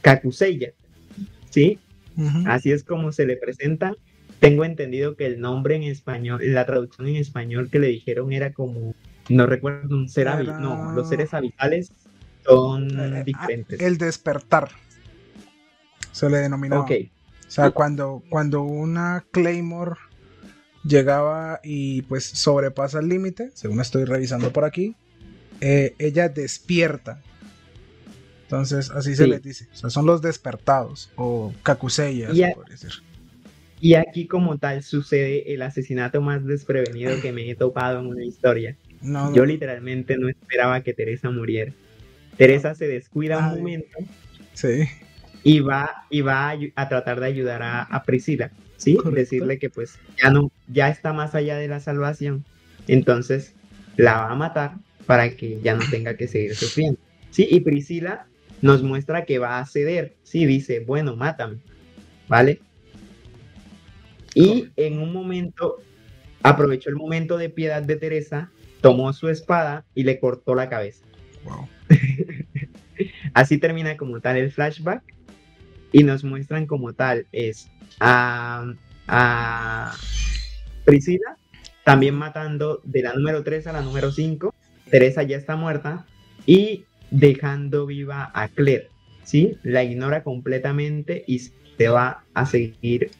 cacuseya, ¿sí? Así es como se le presenta. Tengo entendido que el nombre en español, la traducción en español que le dijeron era como, no recuerdo, un ser no, los seres habitales son eh, ah, diferentes. El despertar, se le denominó. Ok. O sea, cuando, cuando una Claymore llegaba y pues sobrepasa el límite, según estoy revisando por aquí, eh, ella despierta. Entonces, así se le dice. O sea, son los despertados o cacuseyas, y, y aquí como tal sucede el asesinato más desprevenido que me he topado en una historia. Yo literalmente no esperaba que Teresa muriera. Teresa se descuida un momento. Sí. Y va, y va a, tratar de ayudar a, Priscila. ¿Sí? Decirle que pues ya no, ya está más allá de la salvación. Entonces la va a matar para que ya no tenga que seguir sufriendo. Sí, y Priscila nos muestra que va a ceder. Sí, dice, bueno, mátame, ¿vale? Y en un momento, aprovechó el momento de piedad de Teresa, tomó su espada y le cortó la cabeza. Wow. Así termina como tal el flashback y nos muestran como tal es a, a Priscila también matando de la número 3 a la número 5 Teresa ya está muerta y dejando viva a Claire, ¿sí? La ignora completamente y se va a seguir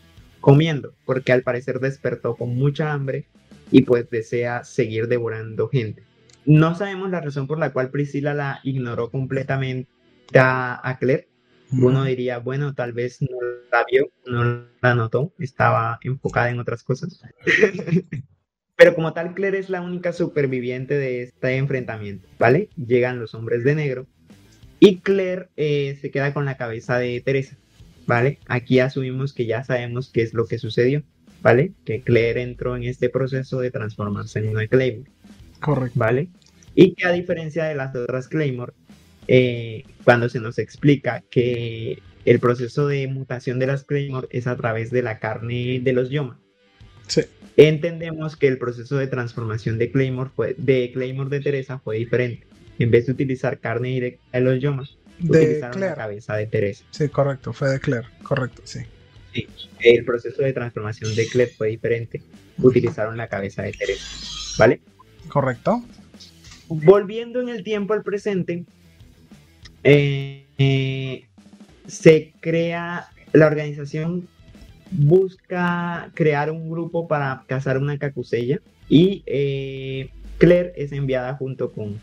comiendo, porque al parecer despertó con mucha hambre y pues desea seguir devorando gente. No sabemos la razón por la cual Priscila la ignoró completamente a, Claire. Uno diría, bueno, tal vez no la vio, no la notó, estaba enfocada en otras cosas. Pero como tal, Claire es la única superviviente de este enfrentamiento, ¿vale? Llegan los hombres de negro y Claire eh, se queda con la cabeza de Teresa, ¿vale? Aquí asumimos que ya sabemos qué es lo que sucedió, ¿vale? Que Claire entró en este proceso de transformarse en una Claymore. Correcto. ¿Vale? Y que a diferencia de las otras Claymore, eh, cuando se nos explica que el proceso de mutación de las Claymore es a través de la carne de los Yoma. Sí entendemos que el proceso de transformación de Claymore, fue, de Claymore de Teresa fue diferente. en vez de utilizar carne directa de los yomas, utilizaron la cabeza de Teresa. Sí, correcto, fue de Claire, correcto, sí. Sí, el proceso de transformación de Claire fue diferente. Utilizaron la cabeza de Teresa, ¿vale? Correcto. Volviendo en el tiempo al presente, eh, eh, se crea la organización busca crear un grupo para cazar una cacusella y eh, Claire es enviada junto con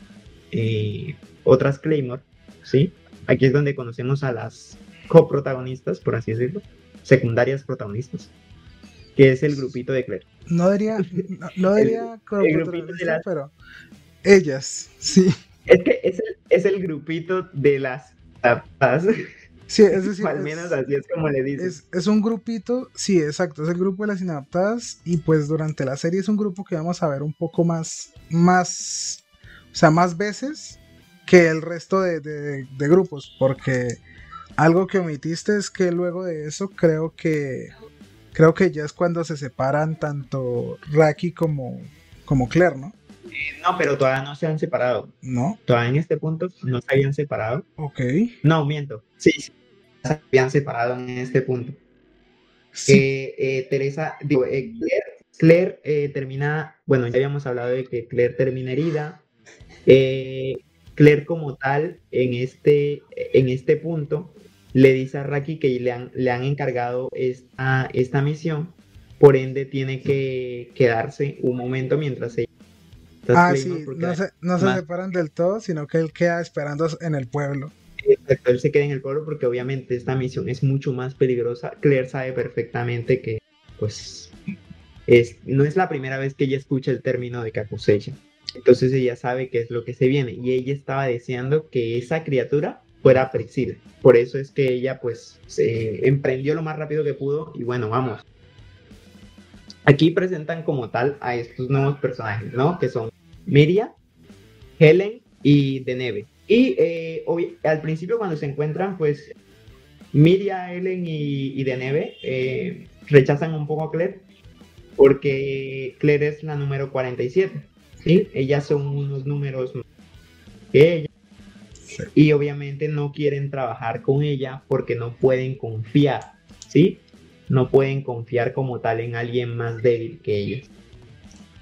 eh, otras Claymore, ¿sí? Aquí es donde conocemos a las coprotagonistas, por así decirlo, secundarias protagonistas, que es el grupito de Claire. No diría, no, diría pero ellas, sí. Es que es el, es el grupito de las Sí, es decir, al menos así es como le dices. Es, un grupito, sí, exacto, es el grupo de las inadaptadas y pues durante la serie es un grupo que vamos a ver un poco más, más, o sea, más veces que el resto de, grupos, porque algo que omitiste es que luego de eso creo que, creo que ya es cuando se separan tanto Raki como, como Claire, ¿no? Eh, no, pero todavía no se han separado. ¿No? Todavía en este punto no se habían separado. Ok. No, miento. Sí, sí se habían separado en este punto. Sí. Eh, Teresa, digo, eh, Claire, eh, termina, bueno, ya habíamos hablado de que Claire termina herida. Claire como tal, en este, en este punto, le dice a Raki que le han, le han encargado esta, esta misión, por ende tiene que quedarse un momento mientras ella... Ah, sí, no se, no se separan del todo, sino que él queda esperando en el pueblo. Exacto, él se queda en el pueblo porque obviamente esta misión es mucho más peligrosa. Claire sabe perfectamente que, pues, es, no es la primera vez que ella escucha el término de Kakuseya. Entonces ella sabe qué es lo que se viene y ella estaba deseando que esa criatura fuera Priscila. Por eso es que ella, pues, se emprendió lo más rápido que pudo y bueno, vamos. Aquí presentan como tal a estos nuevos personajes, ¿no? Que son Miria, Helen y Deneve. Y eh, al principio cuando se encuentran, pues Miria, Ellen y, y Deneve eh, rechazan un poco a Claire porque Claire es la número 47. ¿sí? Ellas son unos números que ella. Y obviamente no quieren trabajar con ella porque no pueden confiar, ¿sí? No pueden confiar como tal en alguien más débil que ellas.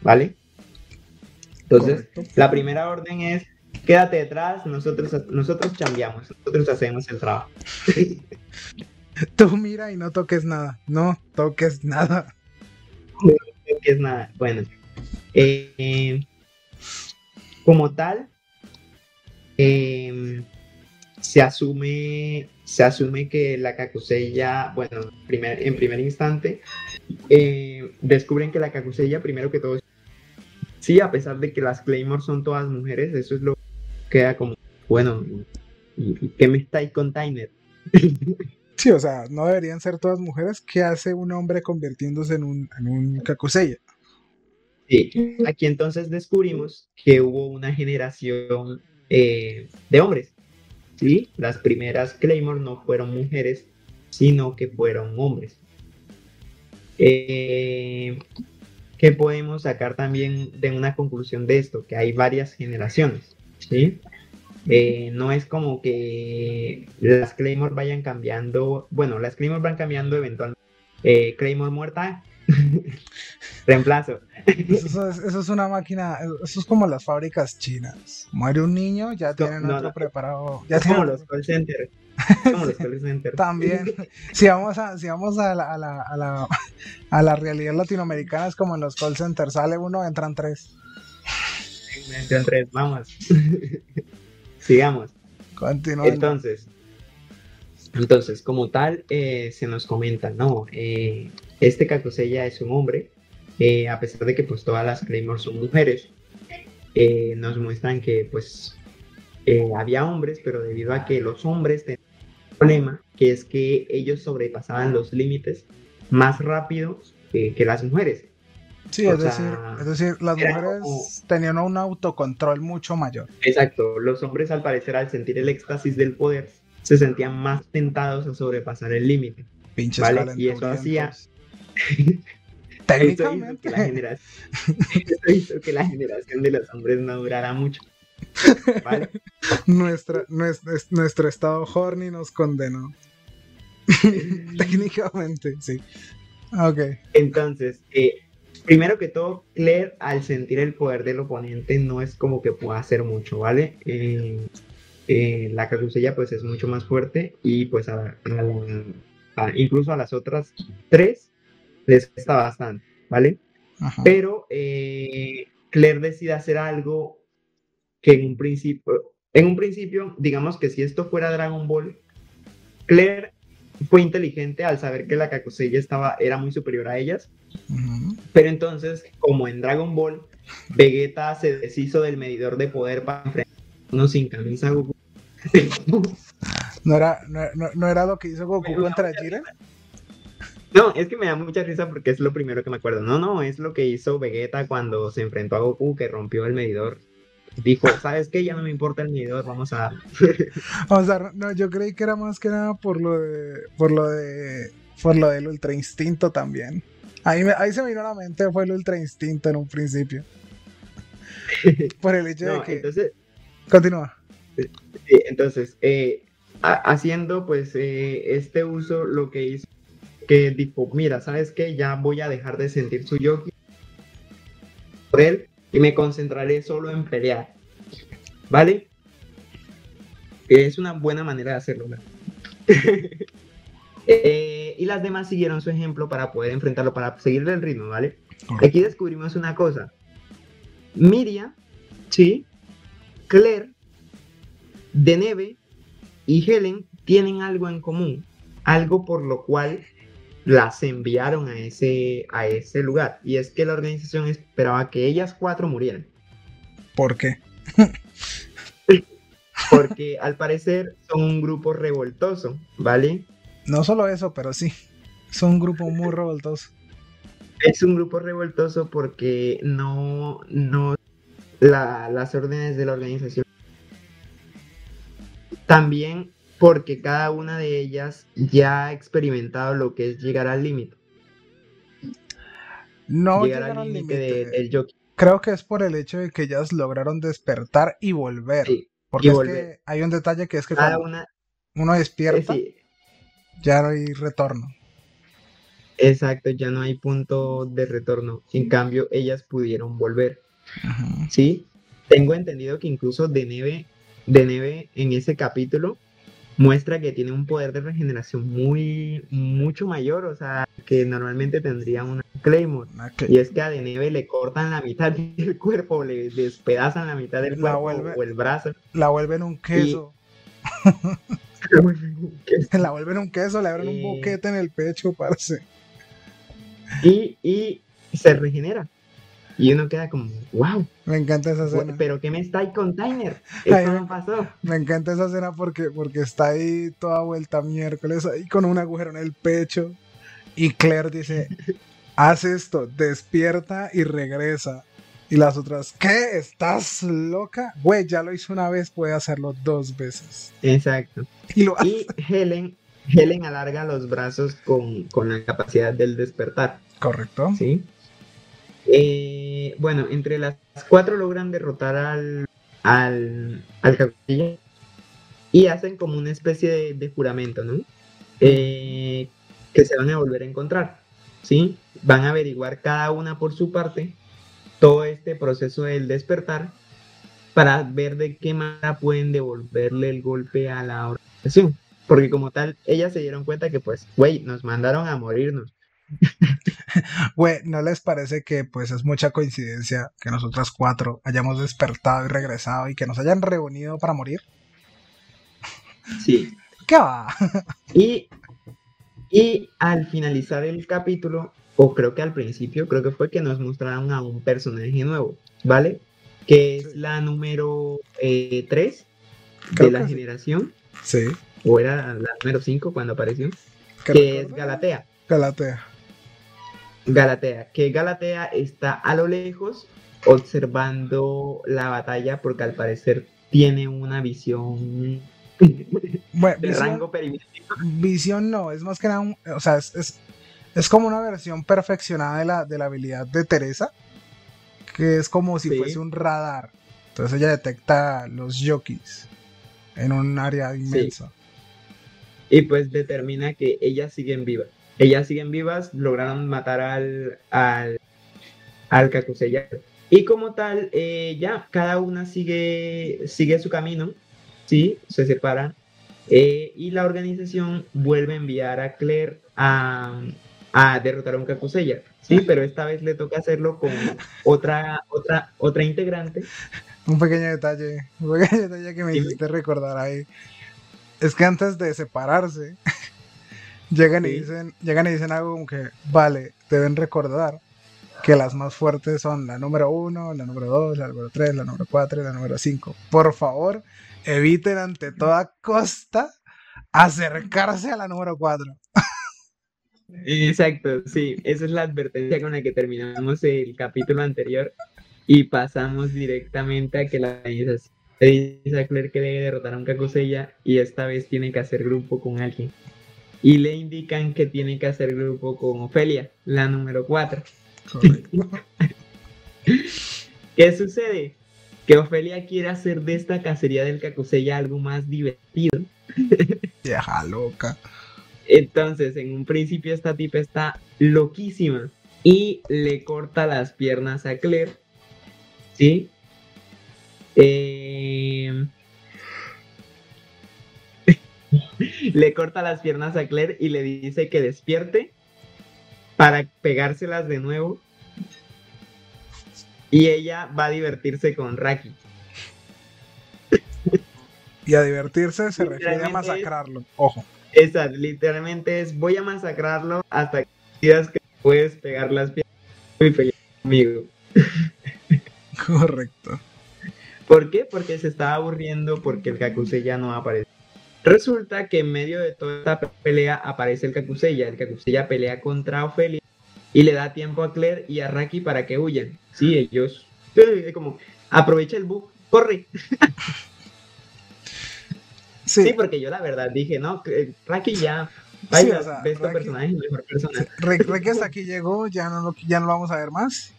¿Vale? Entonces, la primera orden es quédate detrás, nosotros, nosotros chambeamos, nosotros hacemos el trabajo. Tú mira y no toques nada, no toques nada. No toques nada. Bueno, eh, como tal, em, se asume se asume que la cacusella, bueno, primer, en primer instante, eh, descubren que la cacusella, primero que todo, sí, a pesar de que las Claymore son todas mujeres, eso es lo queda como, bueno, ¿y, qué me estáis con Tyner? Sí, o sea, no deberían ser todas mujeres. ¿Qué hace un hombre convirtiéndose en un, en un Sí, aquí entonces descubrimos que hubo una generación eh, de hombres. Sí, las primeras Claymore no fueron mujeres, sino que fueron hombres. Eh, ¿Qué podemos sacar también de una conclusión de esto? Que hay varias generaciones. ¿Sí? Eh, no es como que las Claymore vayan cambiando, bueno, las Claymore van cambiando eventualmente. Eh, Claymore muerta, reemplazo. Eso es, una máquina, eso es como las fábricas chinas. Muere un niño, ya tienen otro preparado. Ya es como los call centers. Como los call centers. También, si vamos, a, si vamos a, la, a, la, a, la, a la realidad latinoamericana, es como en los call centers, sale uno, entran tres vamos. Sigamos. Continuando. Entonces, entonces, como tal, eh, se nos comenta, no, eh, este Kakosella es un hombre, eh, a pesar de que pues todas las Claymore son mujeres, nos muestran que pues había hombres, pero debido a que los hombres tenían un problema, que es que ellos sobrepasaban los límites más rápido que las mujeres. Sí, es, decir, es decir, las mujeres tenían un autocontrol mucho mayor. Exacto, los hombres al parecer al sentir el éxtasis del poder se sentían más tentados a sobrepasar el límite. Pinches ¿vale? Y eso hacía... Técnicamente. eso hizo, que la generación... eso hizo que la generación de los hombres no durara mucho. ¿Vale? Nuestra, nuestro, nuestro estado horny nos condenó. Técnicamente, sí. Ok. Entonces, eh, primero que todo, Claire, al sentir el poder del oponente, no es como que pueda hacer mucho, ¿vale? Eh, eh, la carusella pues es mucho más fuerte y pues incluso a las otras tres les cuesta bastante, ¿vale? Pero Claire decide hacer algo que en un principio, en un principio, digamos que si esto fuera Dragon Ball, Claire fue inteligente al saber que la Kakusei estaba, era muy superior a ellas. Pero entonces, como en Dragon Ball, Vegeta se deshizo del medidor de poder para enfrentarnos sin camisa Goku. ¿No era, no, era lo que hizo Goku contra Jiren? No, es que me da mucha risa porque es lo primero que me acuerdo. No, no, es lo que hizo Vegeta cuando se enfrentó a Goku, que rompió el medidor dijo, ¿sabes qué? Ya no me importa el medidor, vamos a... vamos a... No, yo creí que era más que nada por lo de... Por lo de... Por lo del ultra instinto también. Ahí, ahí se me vino a la mente, fue el ultra instinto en un principio. por el hecho de que... Entonces... Continúa. Sí, entonces, eh, haciendo pues eh, este uso, lo que hizo que dijo, mira, ¿sabes qué? Ya voy a dejar de sentir su yoki por él y me concentraré solo en pelear. ¿Vale? Es una buena manera de hacerlo. Eh, y las demás siguieron su ejemplo para poder enfrentarlo, para seguirle el ritmo, ¿vale? Aquí descubrimos una cosa. Miriam, sí, Claire, Deneve y Helen tienen algo en común, algo por lo cual las enviaron a ese, a ese lugar. Y es que la organización esperaba que ellas cuatro murieran. ¿Por qué? Porque al parecer son un grupo revoltoso, ¿vale? No solo eso, pero sí. Son un grupo muy revoltoso. Es un grupo revoltoso porque no, no las órdenes de la organización. También porque cada una de ellas ya ha experimentado lo que es llegar al límite. No llegar, al límite del jockey. Creo que es por el hecho de que ellas lograron despertar y volver. porque es que hay un detalle que es que cada una, uno despierta, ya no hay retorno. Exacto, ya no hay punto de retorno. En cambio, ellas pudieron volver. Sí, tengo entendido que incluso de Neve, de Neve en ese capítulo muestra que tiene un poder de regeneración muy, mucho mayor, o sea, que normalmente tendría una Claymore. Y es que a Deneve le cortan la mitad del cuerpo, le despedazan la mitad del cuerpo o el brazo. La vuelven un queso. la vuelven un queso, le abren un boquete en el pecho, parce. Y, y se regenera. Y uno queda como, wow. Me encanta esa escena. Pero ¿qué me está ahí con Timer? Esto no pasó. Me encanta esa escena porque, porque está ahí toda vuelta miércoles, ahí con un agujero en el pecho. Y Claire dice, haz esto, despierta y regresa. Y las otras, ¿qué? ¿Estás loca? Güey, ya lo hizo una vez, puede hacerlo dos veces. Exacto. Y, Helen, Helen alarga los brazos con, con la capacidad del despertar. Correcto. Sí. Eh, bueno, entre las cuatro logran derrotar al, al, al y hacen como una especie de, juramento, ¿no? Eh, que se van a volver a encontrar, ¿sí? Van a averiguar cada una por su parte todo este proceso del despertar para ver de qué manera pueden devolverle el golpe a la organización. Porque como tal, ellas se dieron cuenta que pues, güey, nos mandaron a morirnos. Güey, ¿no les parece que pues es mucha coincidencia que nosotras cuatro hayamos despertado y regresado y que nos hayan reunido para morir? Sí. ¿Qué va? y, y al finalizar el capítulo, o creo que al principio, creo que fue que nos mostraron a un personaje nuevo, ¿vale? Que es la número 3 eh, de la generación. Sí. O era la número 5 cuando apareció. Que es Galatea. Galatea. Galatea, que Galatea está a lo lejos observando la batalla porque al parecer tiene una visión de rango perimétrico. Visión no, es más que nada, o sea, es, es, como una versión perfeccionada de la, de la habilidad de Teresa, que es como si fuese un radar. Entonces ella detecta los yokis en un área inmensa. Y pues determina que ellas siguen vivas. Ellas siguen vivas, lograron matar al, al, al Kakusei Y como tal, eh, ya cada una sigue, sigue su camino, ¿sí? Se separan. Eh, y la organización vuelve a enviar a Claire a, a derrotar a un Kakuseya. Sí, pero esta vez le toca hacerlo con otra, otra, otra integrante. Un pequeño detalle, un pequeño detalle que me hiciste recordar ahí. Es que antes de separarse, llegan y dicen, llegan y dicen algo como que, vale, deben recordar que las más fuertes son la número uno, la número dos, la número tres, la número cuatro y la número cinco. Por favor, eviten ante toda costa acercarse a la número cuatro. Exacto, sí, esa es la advertencia con la que terminamos el capítulo anterior y pasamos directamente a que la organización dice a Claire que debe derrotar a un Kakusella y esta vez tiene que hacer grupo con alguien. Y le indican que tiene que hacer grupo con Ofelia, la número 4. ¿Qué sucede? Que Ofelia quiere hacer de esta cacería del Kakusella algo más divertido. Vieja loca. Entonces, en un principio esta tipa está loquísima y le corta las piernas a Claire. ¿Sí? Eh, le corta las piernas a Claire y le dice que despierte para pegárselas de nuevo. Y ella va a divertirse con Raki. Y a divertirse se refiere a masacrarlo. Ojo. Esa, literalmente es voy a masacrarlo hasta que digas que puedes pegar las piernas muy feliz conmigo. Correcto. ¿Por qué? Porque se estaba aburriendo porque el Kakusei ya no aparece. Resulta que en medio de toda esta pelea aparece el Kakuseya. El Kakuseya pelea contra Ofelia y le da tiempo a Claire y a Raki para que huyan. Sí, ellos como aprovecha el bug, corre. Sí. porque yo la verdad dije, no, Raki ya, vaya, sí, o personaje mejor persona. Raki hasta aquí llegó, ya no, lo, ya no lo vamos a ver más.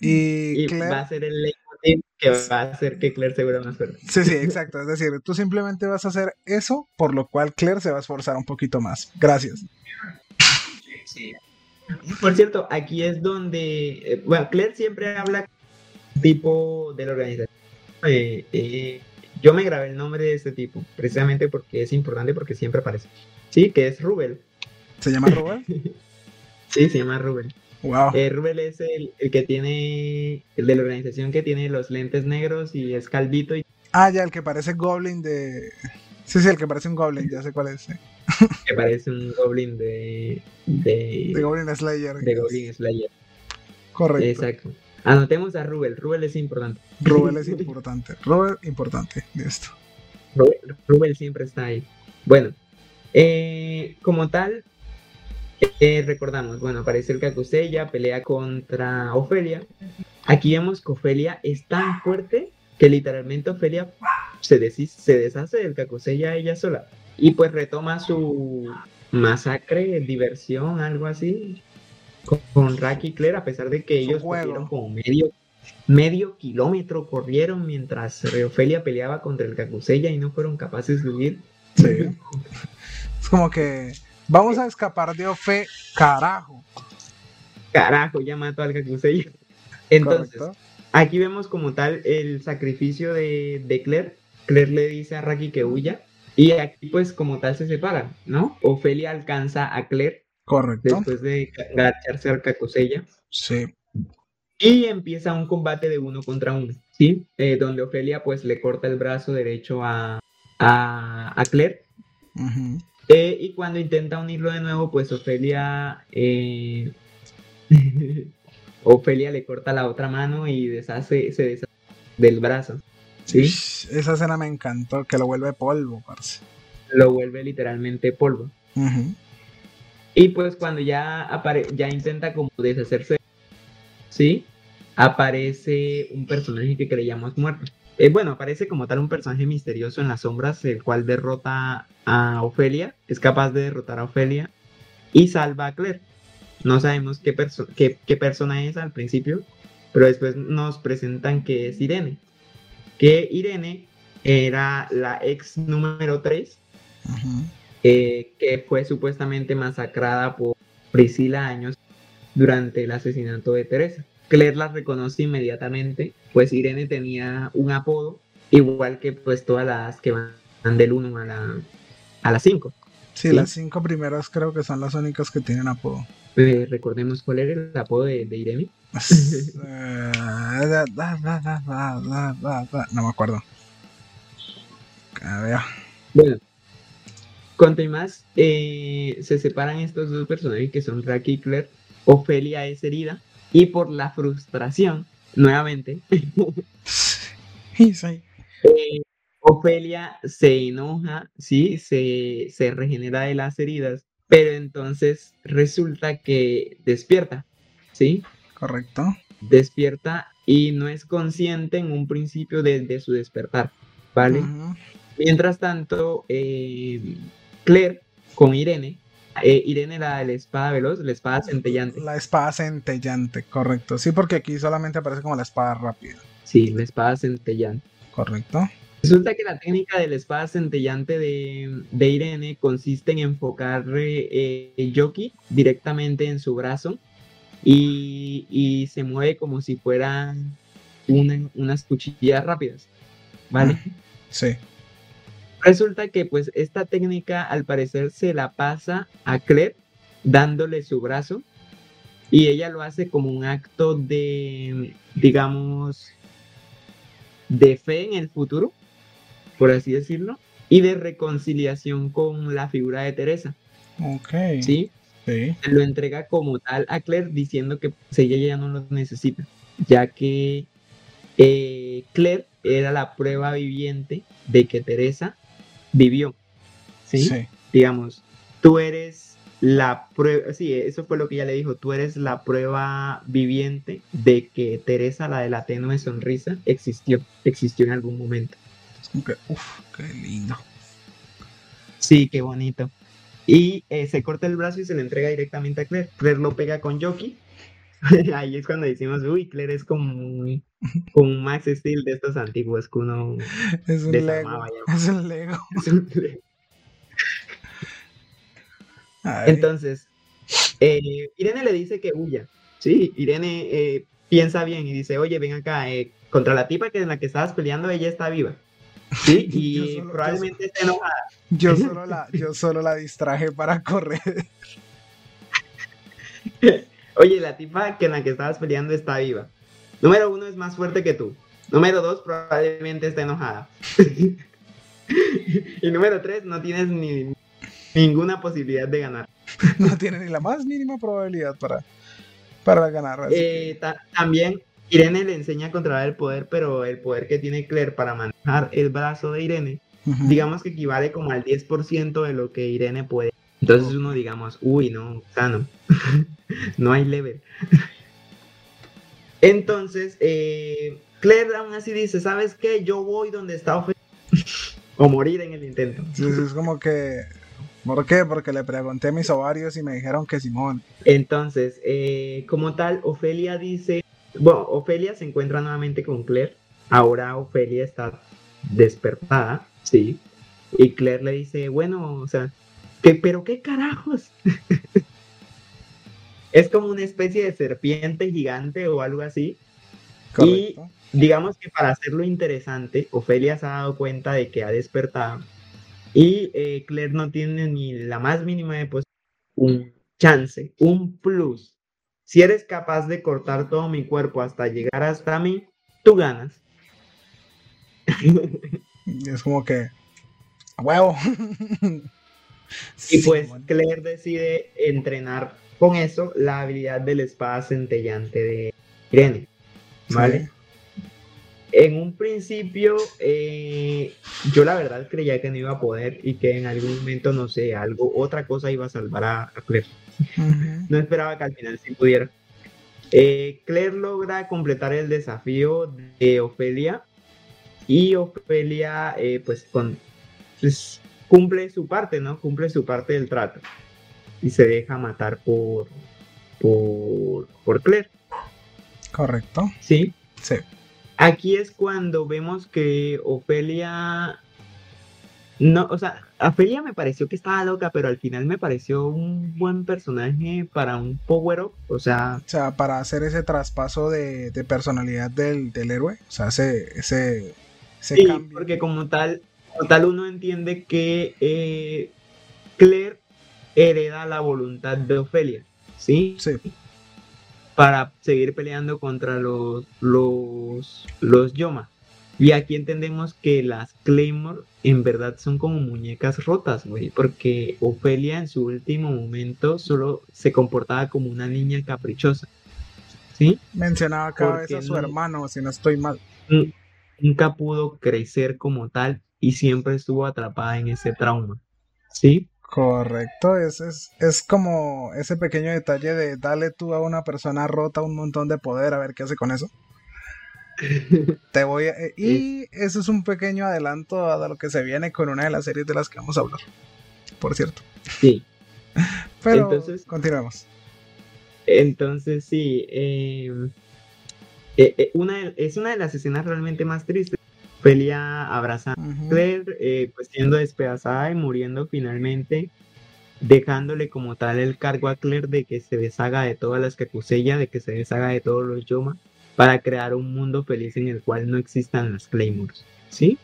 Y, va a ser el que va a hacer que Claire se vuelva más fuerte. Sí, sí, exacto. Es decir, tú simplemente vas a hacer eso, por lo cual Claire se va a esforzar un poquito más. Gracias. Sí. Por cierto, aquí es donde, eh, bueno, Claire siempre habla tipo de la organización. Eh, eh, yo me grabé el nombre de este tipo, precisamente porque es importante, porque siempre aparece. Sí, que es Rubel. ¿Se llama Rubel? sí, se llama Rubel. Wow. Eh, Rubel es el, que tiene, el de la organización que tiene los lentes negros y es calvito. Y... Ah, ya, el que parece Goblin de... Sí, sí, el que parece un Goblin, ya sé cuál es. que parece un Goblin de... De, de Goblin Slayer. De Goblin Slayer. Correcto. Exacto. Anotemos a Rubel. Rubel es importante. Rubel es importante. Rubel, importante de esto. Rubel, siempre está ahí. Bueno, eh, como tal, eh, recordamos, bueno, aparece el Kakusei, pelea contra Ofelia. Aquí vemos que Ofelia es tan fuerte que literalmente Ofelia se, se deshace del Kakusei ella sola. Y pues retoma su masacre, diversión, algo así, con, Raki y Claire, a pesar de que ellos corrieron como medio, medio kilómetro, corrieron mientras Ofelia peleaba contra el Kakuseya y no fueron capaces de huir. Sí. es como que vamos a escapar de Ofe, carajo. Carajo, ya mató al Kakuseya. Entonces, aquí vemos como tal el sacrificio de, de Claire. Claire le dice a Raki que huya. Y aquí pues como tal se separan, ¿no? Ofelia alcanza a Claire Correcto. Después de agacharse al Cacosella. Sí. Y empieza un combate de uno contra uno, ¿sí? Eh, donde Ofelia pues le corta el brazo derecho a, a, Claire. Eh, y cuando intenta unirlo de nuevo, pues Ofelia... Eh, Ofelia le corta la otra mano y deshace, se deshace del brazo. ¿sí? Esa escena me encantó, que lo vuelve polvo, parce. Lo vuelve literalmente polvo. Y pues cuando ya, apare ya intenta como deshacerse, ¿sí? Aparece un personaje que creíamos muerto. Eh, bueno, aparece como tal un personaje misterioso en las sombras, el cual derrota a Ofelia, es capaz de derrotar a Ofelia y salva a Claire. No sabemos qué, qué, qué persona es al principio, pero después nos presentan que es Irene. Que Irene era la ex número 3, eh, que fue supuestamente masacrada por Priscila Años durante el asesinato de Teresa. Claire la reconoce inmediatamente, pues Irene tenía un apodo, igual que pues todas las que van del 1 a la, a las 5. Sí, las cinco primeras creo que son las únicas que tienen apodo. Eh, recordemos cuál era el apodo de, Irene. no me acuerdo. A ver. Bueno, con más, eh, se separan estos dos personajes que son Raki y Claire. Ofelia es herida y por la frustración, nuevamente, eh, Ofelia se enoja, sí, se, se regenera de las heridas, pero entonces resulta que despierta, ¿sí? Correcto. Despierta y no es consciente en un principio de, su despertar, ¿vale? Mientras tanto, eh, Claire con Irene, eh, Irene la de la espada veloz, la espada centellante. La espada centellante, correcto. Sí, porque aquí solamente aparece como la espada rápida. Sí, la espada centellante. Correcto. Resulta que la técnica de la espada centellante de, Irene consiste en enfocar eh, el jockey directamente en su brazo y, se mueve como si fueran unas cuchillas rápidas. ¿Vale? Sí. Resulta que pues esta técnica al parecer se la pasa a Claire dándole su brazo y ella lo hace como un acto de, digamos, de fe en el futuro por así decirlo, y de reconciliación con la figura de Teresa. Ok. ¿Sí? Sí. Se lo entrega como tal a Claire diciendo que pues, ella ya no lo necesita, ya que eh, Claire era la prueba viviente de que Teresa vivió. ¿sí? ¿sí? Digamos, tú eres la prueba, sí, eso fue lo que ella le dijo, tú eres la prueba viviente de que Teresa, la de la tenue sonrisa, existió, existió en algún momento. Uf, qué lindo. Sí, qué bonito. Y eh, se corta el brazo y se le entrega directamente a Claire. Claire lo pega con Jockey. Ahí es cuando decimos, uy, Claire es como un, Max Steel de estos antiguos que uno es un Lego. Es un Lego. Entonces, eh, Irene le dice que huya. Sí, Irene eh, piensa bien y dice, oye, ven acá, contra la tipa que en la que estabas peleando, ella está viva. Sí, y probablemente esté enojada. Yo solo, la, yo solo la distraje para correr. Oye, la tipa que en la que estabas peleando está viva. Número uno es más fuerte que tú. Número dos, probablemente está enojada. y número tres, no tienes ni, ninguna posibilidad de ganar. no tiene ni la más mínima probabilidad para, para ganar. Eh, también Irene le enseña a controlar el poder, pero el poder que tiene Claire para manejar el brazo de Irene, digamos que equivale como al 10% de lo que Irene puede. Entonces uno digamos, uy, no, sano, no hay level. Entonces, eh, Claire aún así dice, ¿sabes qué? Yo voy donde está Ofelia o morir en el intento. Sí, es como que... ¿Por qué? Porque le pregunté a mis ovarios y me dijeron que Simón. Entonces, eh, como tal, Ofelia dice, bueno, Ofelia se encuentra nuevamente con Claire. Ahora Ofelia está despertada, sí. Y Claire le dice, bueno, o sea, ¿qué, pero qué carajos. es como una especie de serpiente gigante o algo así. Y digamos que para hacerlo interesante, Ofelia se ha dado cuenta de que ha despertado. Y eh, Claire no tiene ni la más mínima de pues, un chance, un plus si eres capaz de cortar todo mi cuerpo hasta llegar hasta mí, tú ganas. es como que, huevo. y pues Claire decide entrenar con eso la habilidad de la espada centellante de Irene. ¿Vale? En un principio, eh, yo la verdad creía que no iba a poder y que en algún momento, no sé, algo, otra cosa iba a salvar a Claire. No esperaba que al final sí pudiera. Eh, Claire logra completar el desafío de Ofelia y Ofelia eh, pues, con, pues, cumple su parte, ¿no? Cumple su parte del trato y se deja matar por, por, por Claire. Correcto. ¿Sí? Sí. Aquí es cuando vemos que Ofelia. No, o sea, Ofelia me pareció que estaba loca, pero al final me pareció un buen personaje para un power up. O sea. O sea, para hacer ese traspaso de, personalidad del, héroe. O sea, ese, ese, sí, Porque como tal, como tal uno entiende que eh, Claire hereda la voluntad de Ofelia. ¿Sí? Sí para seguir peleando contra los, los, los Yoma. Y aquí entendemos que las Claymore en verdad son como muñecas rotas, güey, porque Ofelia en su último momento solo se comportaba como una niña caprichosa. ¿Sí? Mencionaba cada vez a su hermano, si no estoy mal. Nunca pudo crecer como tal y siempre estuvo atrapada en ese trauma. ¿Sí? Correcto, es, es, es como ese pequeño detalle de darle tú a una persona rota un montón de poder a ver qué hace con eso. Te voy eh, y eso es un pequeño adelanto a lo que se viene con una de las series de las que vamos a hablar. Por cierto. Sí. Pero entonces, continuemos. Entonces sí, em, eh, una, es una de las escenas realmente más tristes Ophelia abraza a Claire, eh, pues siendo despedazada y muriendo finalmente, dejándole como tal el cargo a Claire de que se deshaga de todas las ella, de que se deshaga de todos los Yoma, para crear un mundo feliz en el cual no existan las Claymores. ¿Sí?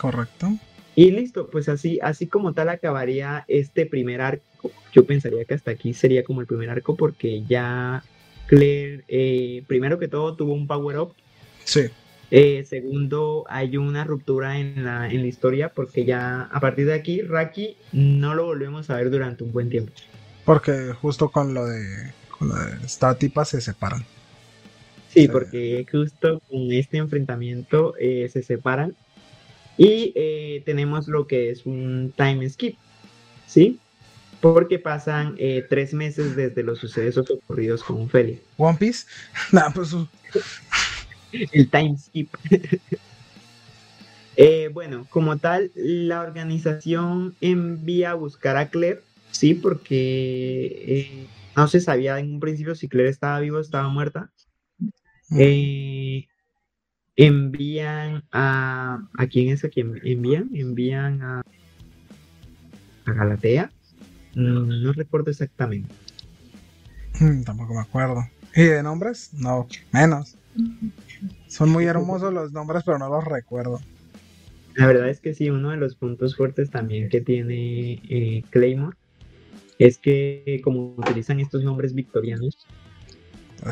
Correcto. Y listo, pues así, así como tal acabaría este primer arco. Yo pensaría que hasta aquí sería como el primer arco porque ya Claire, eh, primero que todo, tuvo un power up. Sí. Eh, segundo, hay una ruptura en la, en la historia porque ya a partir de aquí, Raki no lo volvemos a ver durante un buen tiempo. Porque justo con lo de, con lo de esta tipa se separan. Sí, porque justo con este enfrentamiento eh, se separan y eh, tenemos lo que es un time skip, ¿sí? Porque pasan tres meses desde los sucesos ocurridos con Feli. ¿One Piece? Nah, pues el time skip. Eh, bueno, como tal, la organización envía a buscar a Claire, sí, porque eh, no se sabía en un principio si Claire estaba viva o estaba muerta. Eh, envían a. ¿A quién es a quién envían? Envían a. a Galatea. No, no recuerdo exactamente. Mm, tampoco me acuerdo. ¿Y de nombres? No, menos. Son muy hermosos los nombres, pero no los recuerdo. La verdad es que sí, uno de los puntos fuertes también que tiene eh, Claymore es que como utilizan estos nombres victorianos,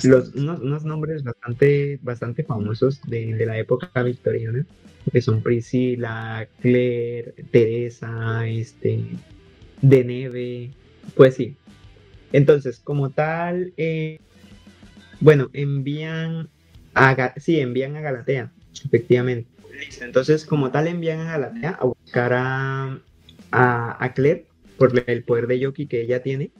los, unos, nombres bastante, bastante famosos de, la época victoriana, que son Priscila, Claire, Teresa, este, Deneve, pues sí. Entonces, como tal, eh, bueno, envían sí, envían a Galatea, efectivamente. entonces como tal envían a Galatea a buscar a, a, Claire por el poder de Yoki que ella tiene.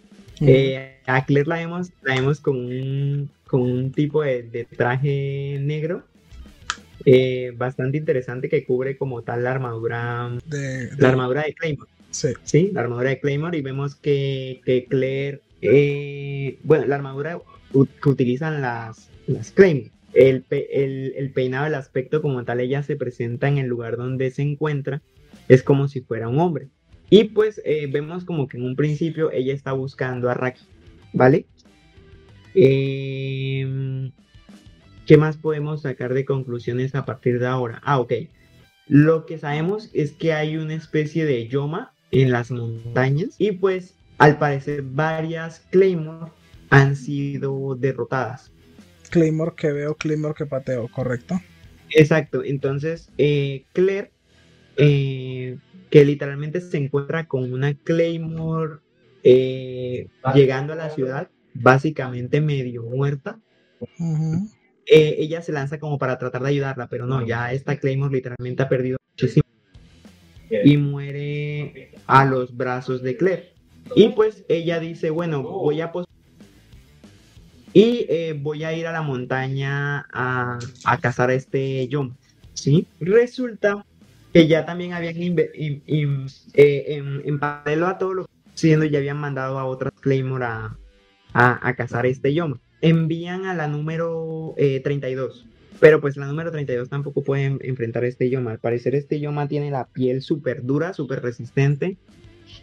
Eh, a Claire la vemos, la vemos con, un, con un tipo de, traje negro eh, bastante interesante que cubre como tal la armadura de, la armadura de Claymore. Sí. sí. la armadura de Claymore y vemos que, que Claire, eh, bueno, la armadura que utilizan las, las Claymore el, peinado, el aspecto como tal, ella se presenta en el lugar donde se encuentra, es como si fuera un hombre. Y pues eh, vemos como que en un principio ella está buscando a Raki, ¿vale? Em, ¿Qué más podemos sacar de conclusiones a partir de ahora? Ah, ok. Lo que sabemos es que hay una especie de Yoma en las montañas y pues al parecer varias Claymore han sido derrotadas. Claymore que veo, Claymore que pateo, ¿correcto? Exacto, entonces eh, Claire, eh, que literalmente se encuentra con una Claymore eh, llegando a la ciudad, básicamente medio muerta. ella se lanza como para tratar de ayudarla, pero no, ya esta Claymore literalmente ha perdido muchísimo y muere a los brazos de Claire. Y pues ella dice, bueno, voy a y eh, voy a ir a la montaña a, cazar a este Yom. ¿sí? Resulta que ya también habían eh, en, paralelo a todo lo que siendo ya habían mandado a otras Claymore a, a, cazar a este Yom. envían a la número 32. Eh, pero pues la número 32 tampoco puede enfrentar a este Yoma. Al parecer este Yoma tiene la piel súper dura, súper resistente.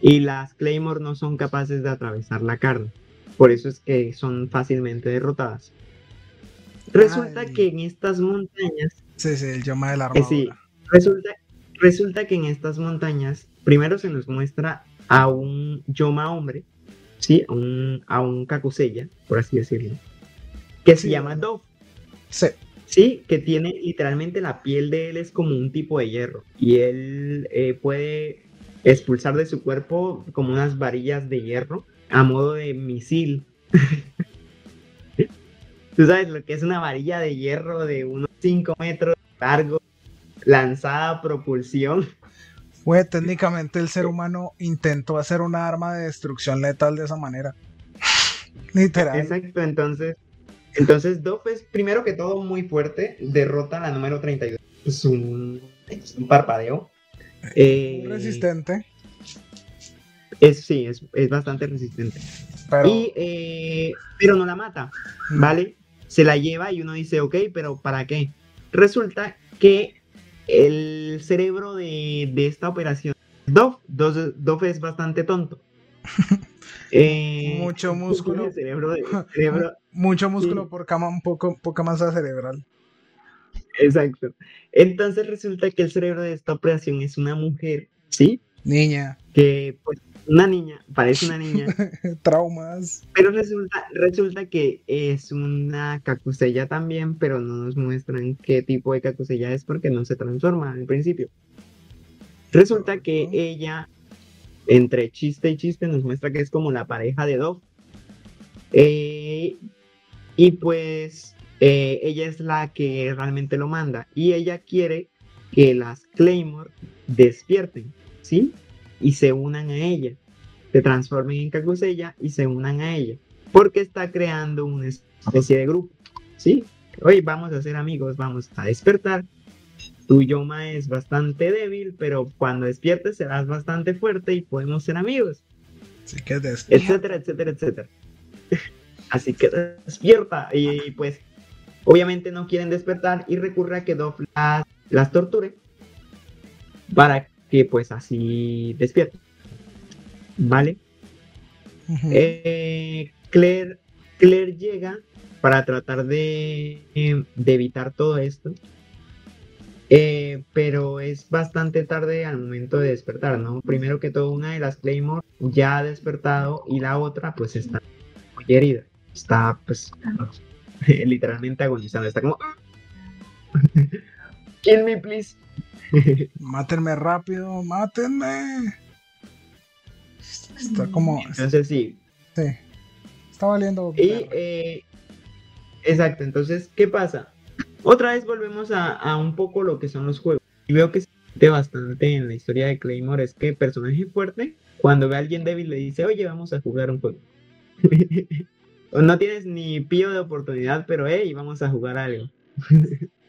Y las Claymore no son capaces de atravesar la carne. Por eso es que son fácilmente derrotadas. Resulta que en estas montañas... Sí, sí, el Yoma de la armadura. sí, resulta, resulta que en estas montañas primero se nos muestra a un Yoma hombre, ¿sí? A un, a un Kakusella, por así decirlo, que se llama Dove. Sí. Sí, que tiene literalmente la piel de él es como un tipo de hierro y él eh, puede expulsar de su cuerpo como unas varillas de hierro a modo de misil. Tú sabes lo que es una varilla de hierro de unos 5 metros largo, lanzada a propulsión. Fue técnicamente el ser humano intentó hacer una arma de destrucción letal de esa manera. Literal. Exacto, entonces entonces, Dove es primero que todo muy fuerte, derrota a la número 32. Es un, es un parpadeo. Eh, resistente. Es, sí, es, bastante resistente. Pero... Eh, pero no la mata. ¿vale? Se la lleva y uno dice, ok, pero ¿para qué? Resulta que el cerebro de, esta operación, Dove, Dove es bastante tonto. Eh, mucho músculo. mucho músculo por poco, poca masa cerebral. Exacto. Entonces resulta que el cerebro de esta operación es una mujer, ¿sí? Niña. Que, pues, una niña, parece una niña. Traumas. Pero resulta, resulta que es una cacusella también, pero no nos muestran qué tipo de cacusella es porque no se transforma al principio. Resulta que ella entre chiste y chiste nos muestra que es como la pareja de Dove. Eh, y pues eh, ella es la que realmente lo manda y ella quiere que las Claymore despierten, ¿sí? Y se unan a ella, se transformen en Kakusella y se unan a ella, porque está creando una especie de grupo, ¿sí? Hoy vamos a ser amigos, vamos a despertar tu Yoma es bastante débil, pero cuando despiertes serás bastante fuerte y podemos ser amigos. Así que Etcétera, etcétera, etcétera. Así que despierta. Y pues, obviamente no quieren despertar y recurre a que Dove las, torture para que pues así despierten. ¿Vale? Eh, Claire, Claire llega para tratar de, de evitar todo esto eh, pero es bastante tarde al momento de despertar, ¿no? Primero que todo, una de las Claymore ya ha despertado y la otra pues está muy herida. Está pues literalmente agonizando. Está como... Kill me, please. mátenme rápido, mátenme. Está como... Entonces sí. Sí. Está valiendo. Y, eh, exacto, entonces, ¿qué pasa? Otra vez volvemos a, un poco lo que son los juegos. Y veo que se siente bastante en la historia de Claymore es que personaje fuerte, cuando ve a alguien débil le dice, oye, vamos a jugar un juego. no tienes ni pío de oportunidad, pero hey, vamos a jugar algo.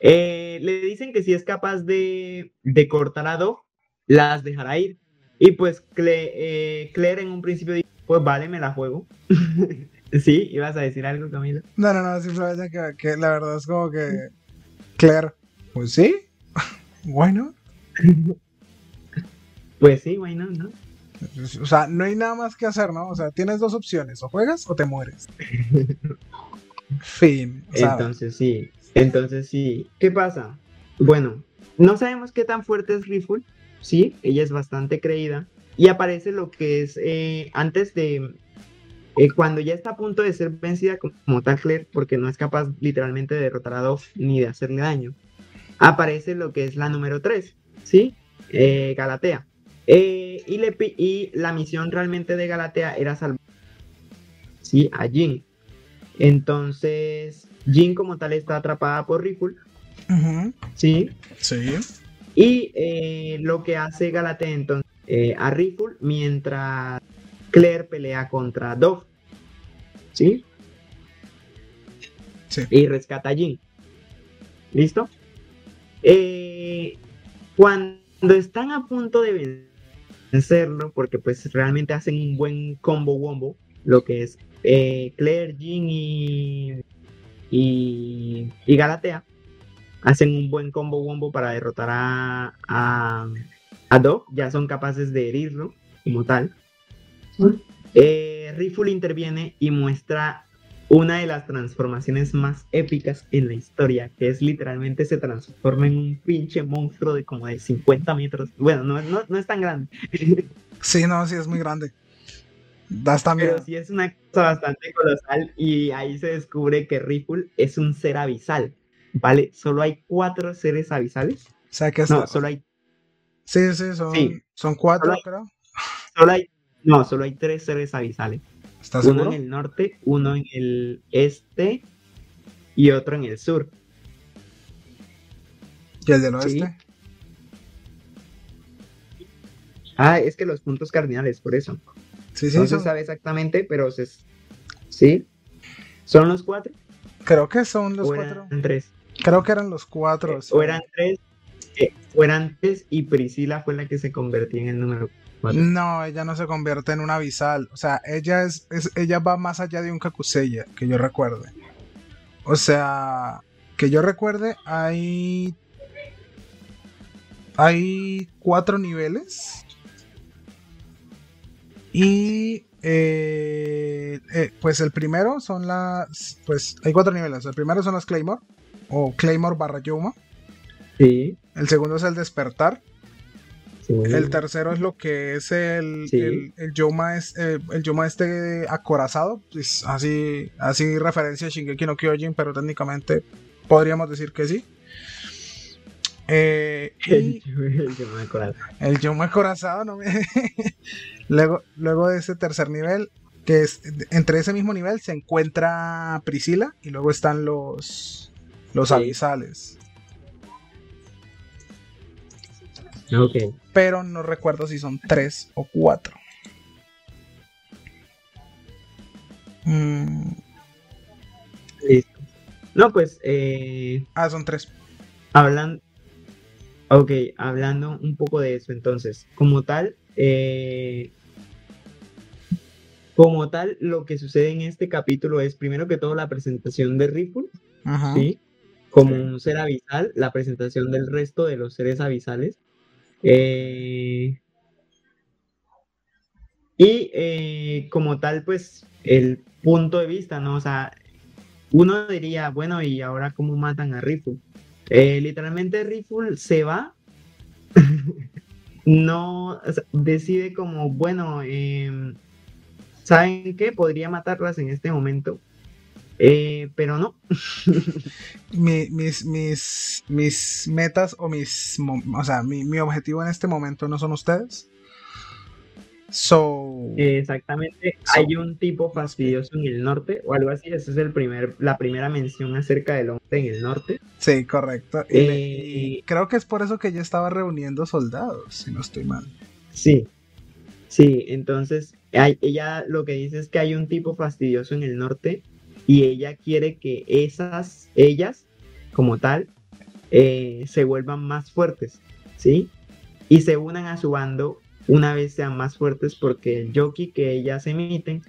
Eh, le dicen que si es capaz de, cortar a Dove, las dejará ir. Y pues eh, Claire en un principio dice, pues vale, me la juego. ¿Sí? ¿Ibas a decir algo, Camilo? No, no, no, simplemente que, que la verdad es como que. Claire, pues sí, bueno. pues sí, bueno, ¿no? O sea, no hay nada más que hacer, ¿no? O sea, tienes dos opciones, o juegas o te mueres. fin. Entonces sí, entonces sí. ¿Qué pasa? Bueno, no sabemos qué tan fuerte es Rifle, sí, ella es bastante creída. Y aparece lo que es eh, antes de, eh, cuando ya está a punto de ser vencida como, tal Claire, porque no es capaz literalmente de derrotar a Dove ni de hacerle daño, aparece lo que es la número 3, ¿sí? Eh, Galatea. Y, y la misión realmente de Galatea era salvar ¿sí? a Jin. Entonces, Jin como tal está atrapada por Rifle. ¿Sí? Sí. Y lo que hace Galatea entonces a Rifle mientras Claire pelea contra Dove. ¿Sí? Sí. Y rescata a Jin. ¿Listo? Eh, cuando están a punto de vencerlo, porque pues realmente hacen un buen combo wombo, lo que es eh, Claire, Jean y, y, y Galatea, hacen un buen combo wombo para derrotar a, a, a Dog, ya son capaces de herirlo como tal. Eh, Rifle interviene y muestra una de las transformaciones más épicas en la historia, que es literalmente se transforma en un pinche monstruo de como de 50 metros. Bueno, no, no, no es tan grande. Sí, no, sí es muy grande. Pero sí es una cosa bastante colosal y ahí se descubre que Rifle es un ser abisal, ¿vale? Solo hay cuatro seres abisales. O sea que es... No, solo hay, Sí, sí, son, Sí. son cuatro, Solo hay- creo. solo hay, no, solo hay tres seres abisales. ¿Estás Uno seguro? en el norte, uno en el este y otro en el sur. ¿Y el del oeste? Sí. Ah, es que los puntos cardinales, por eso. Sí, sí, no se sabe exactamente, pero se, sí. ¿Son los cuatro? creo que son los ¿O cuatro. eran tres? Creo que eran los cuatro. sí. ¿O eran tres? eh, o eran tres y Priscila fue la que se convertía en el número cuatro. No, ella no se convierte en una abisal. O sea, ella es, es- ella va más allá de un Kakuseya, que yo recuerde. O sea, que yo recuerde, hay. Hay cuatro niveles. Y. eh, eh, pues el primero son las. Pues hay cuatro niveles. El primero son las Claymore. O Claymore barra Yuma. Sí, El segundo es el despertar. sí. El tercero es lo que es el, Sí. el, el Yoma es, eh, el Yoma este acorazado. pues, así, así referencia a Shingeki no Kyojin, pero técnicamente podríamos decir que sí. Eh, el Yoma acorazado, no me... luego, luego de ese tercer nivel, que es entre ese mismo nivel se encuentra Priscila y luego están los, los Sí. abisales. Ok. Pero no recuerdo si son tres o cuatro. Mm, Listo. No, pues, eh, ah, son tres. Hablan, ok, hablando un poco de eso, entonces, como tal, eh, como tal, lo que sucede en este capítulo es primero que todo la presentación de Rifle, Ajá. ¿sí? Como Sí. un ser abisal, la presentación del resto de los seres abisales. eh, y eh, como tal, pues, el punto de vista, ¿no? O sea, uno diría, bueno, ¿y ahora cómo matan a Rifle? Eh, literalmente Rifle se va, no, decide como, bueno, em, ¿saben qué? Podría matarlas en este momento, eh, pero no. Mi- mis, mis, mis metas o mis. O sea, mi, mi objetivo en este momento no son ustedes. So. Exactamente, So- hay un tipo fastidioso en el norte o algo así, esa es el primer, la primera mención acerca del hombre en el norte. sí, correcto. Y, Eh, y creo que es por eso que ella estaba reuniendo soldados, si no estoy mal. Sí, sí, entonces hay- ella lo que dice es que hay un tipo fastidioso en el norte y ella quiere que esas, ellas, como tal, eh, se vuelvan más fuertes, ¿sí? Y se unan a su bando una vez sean más fuertes porque el jockey que ellas emiten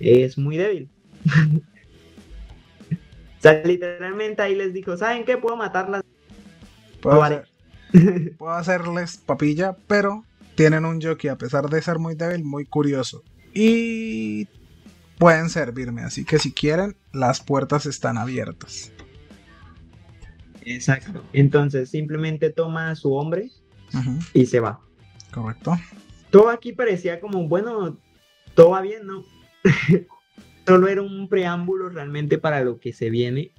es muy débil. o sea, literalmente ahí les dijo, ¿saben qué? Puedo matarlas. Puedo, hacer- puedo hacerles papilla, pero tienen un jockey, a pesar de ser muy débil, muy curioso. Y pueden servirme, así que si quieren, las puertas están abiertas. Exacto. Entonces simplemente toma a su hombre y se va. Correcto. todo aquí parecía como, bueno, todo va bien, ¿no? Solo era un preámbulo realmente para lo que se viene.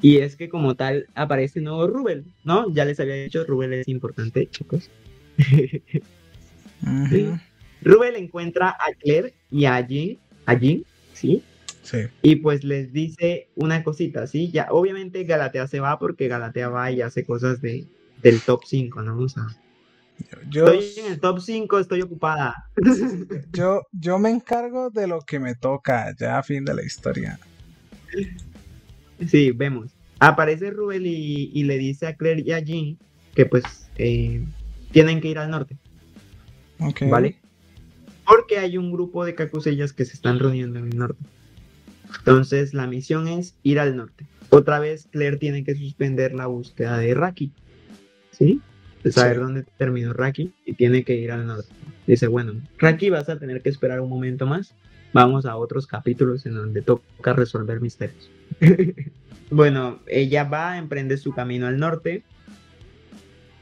Y es que como tal aparece nuevo Rubel, ¿no? Ya les había dicho, Rubel es importante, chicos. Rubel encuentra a Claire y a Jean, a Jean, ¿sí? Sí. Y pues les dice una cosita, ¿sí? Ya, obviamente Galatea se va porque Galatea va y hace cosas de, del top 5, ¿no? O sea, Yo, estoy en el top 5, estoy ocupada. yo, yo me encargo de lo que me toca, ya a fin de la historia. Sí, vemos. Aparece Rubel y, y le dice a Claire y a Jean que pues eh, tienen que ir al norte, Ok. ¿vale? Porque hay un grupo de Kakusellas que se están reuniendo en el norte. Entonces la misión es ir al norte. Otra vez Claire tiene que suspender la búsqueda de Raki. ¿Sí? De saber Sí. dónde terminó Raki y tiene que ir al norte. Dice, bueno, Raki vas a tener que esperar un momento más. Vamos a otros capítulos en donde toca resolver misterios. bueno, ella va, emprende su camino al norte.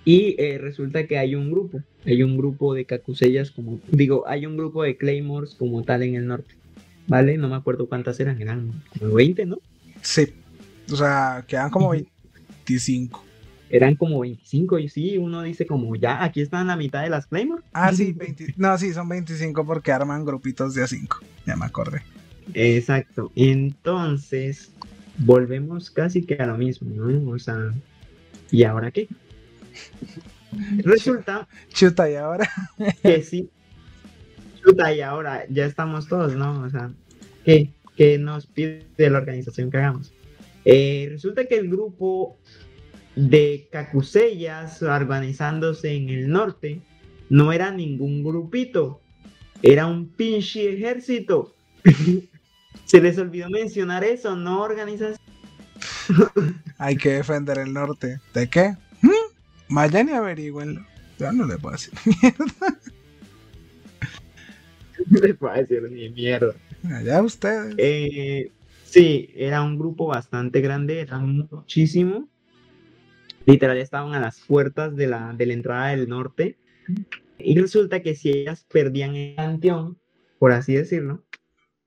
Y eh, resulta que hay un grupo. Hay un grupo de Kakusellas como... Digo, hay un grupo de Claymores como tal en el norte. ¿Vale? No me acuerdo cuántas eran. Eran como 20, ¿no? Sí. O sea, quedan como 25. Eran como 25 y sí, uno dice como ya, aquí están la mitad de las Claymore. Ah, sí, 20 no, sí, son 25 porque arman grupitos de a 5. Ya me acordé. Exacto. Entonces, volvemos casi que a lo mismo, ¿no? O sea, ¿y ahora qué? Resulta Chuta, y ahora. que sí. Chuta, y ahora ya estamos todos, ¿no? O sea, ¿qué, qué nos pide la organización que hagamos? Eh, resulta que el grupo de Kakusellas organizándose en el norte no era ningún grupito, era un pinche ejército. Se les olvidó mencionar eso, no organización. Hay que defender el norte. ¿De qué? ¿Mm? Vayan y averigüenlo. Ya no le puedo decir. No les puedo decir ni mierda. Allá ustedes. Eh, sí, era un grupo bastante grande, eran muchísimo. Literal estaban a las puertas de la, de la entrada del norte. Y resulta que si ellas perdían el panteón, por así decirlo,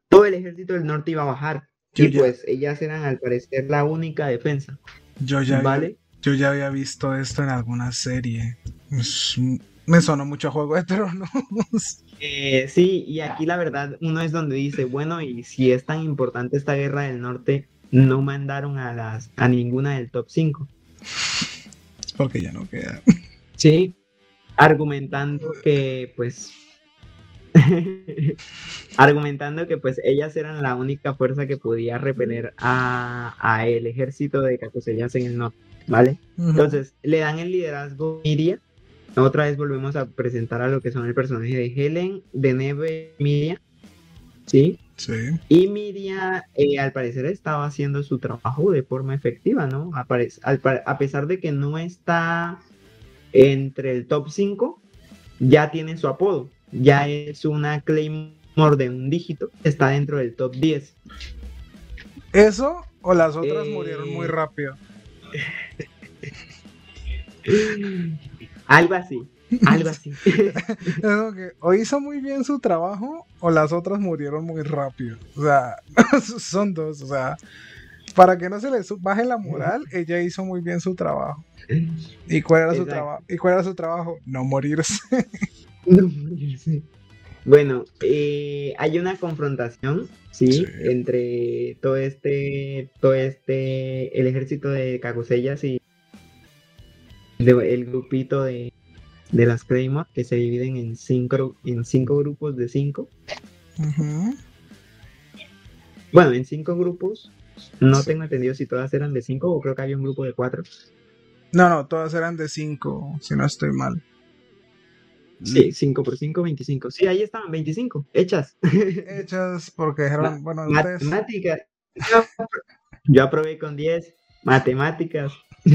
todo el ejército del norte iba a bajar. Yo y ya- pues ellas eran al parecer la única defensa. Yo ya, ¿Vale? yo ya había visto esto en alguna serie. Es- me sonó mucho a Juego de Tronos. Eh, sí, y aquí la verdad uno es donde dice, bueno, y si es tan importante esta guerra del norte, no mandaron a las a ninguna del top 5. Porque ya no queda. Sí, argumentando que pues argumentando que pues ellas eran la única fuerza que podía repeler a, a el ejército de Kakusellas en el norte, ¿vale? Entonces le dan el liderazgo a Miria. Otra vez volvemos a presentar a lo que son el personaje de Helen, de Neve Miria. ¿Sí? Sí. Y Miria, eh, al parecer, estaba haciendo su trabajo de forma efectiva, ¿no? Apare- al a pesar de que no está entre el top 5, ya tiene su apodo. Ya es una Claymore de un dígito, está dentro del top 10. ¿Eso o las otras Eh. murieron muy rápido? Algo así, algo así. Que o hizo muy bien su trabajo o las otras murieron muy rápido. O sea, son dos. O sea, para que no se le baje la moral, ella hizo muy bien su trabajo. ¿Y cuál era su trabajo? ¿Y cuál era su trabajo? No morirse. No morirse. Bueno, eh, hay una confrontación, ¿sí? Sí. Entre todo este, todo este, el ejército de Kakusellas y el grupito de, de las Claymore, que se dividen en cinco, en cinco grupos de cinco. Bueno, en cinco grupos. No Sí. tengo entendido si todas eran de cinco o creo que había un grupo de cuatro. No, no, todas eran de 5, si no estoy mal. Sí, 5 por 5, 25. Sí, ahí estaban, 25, hechas. Hechas porque dijeron, bueno. Matemáticas. Yo, yo aprobé con 10. Matemáticas.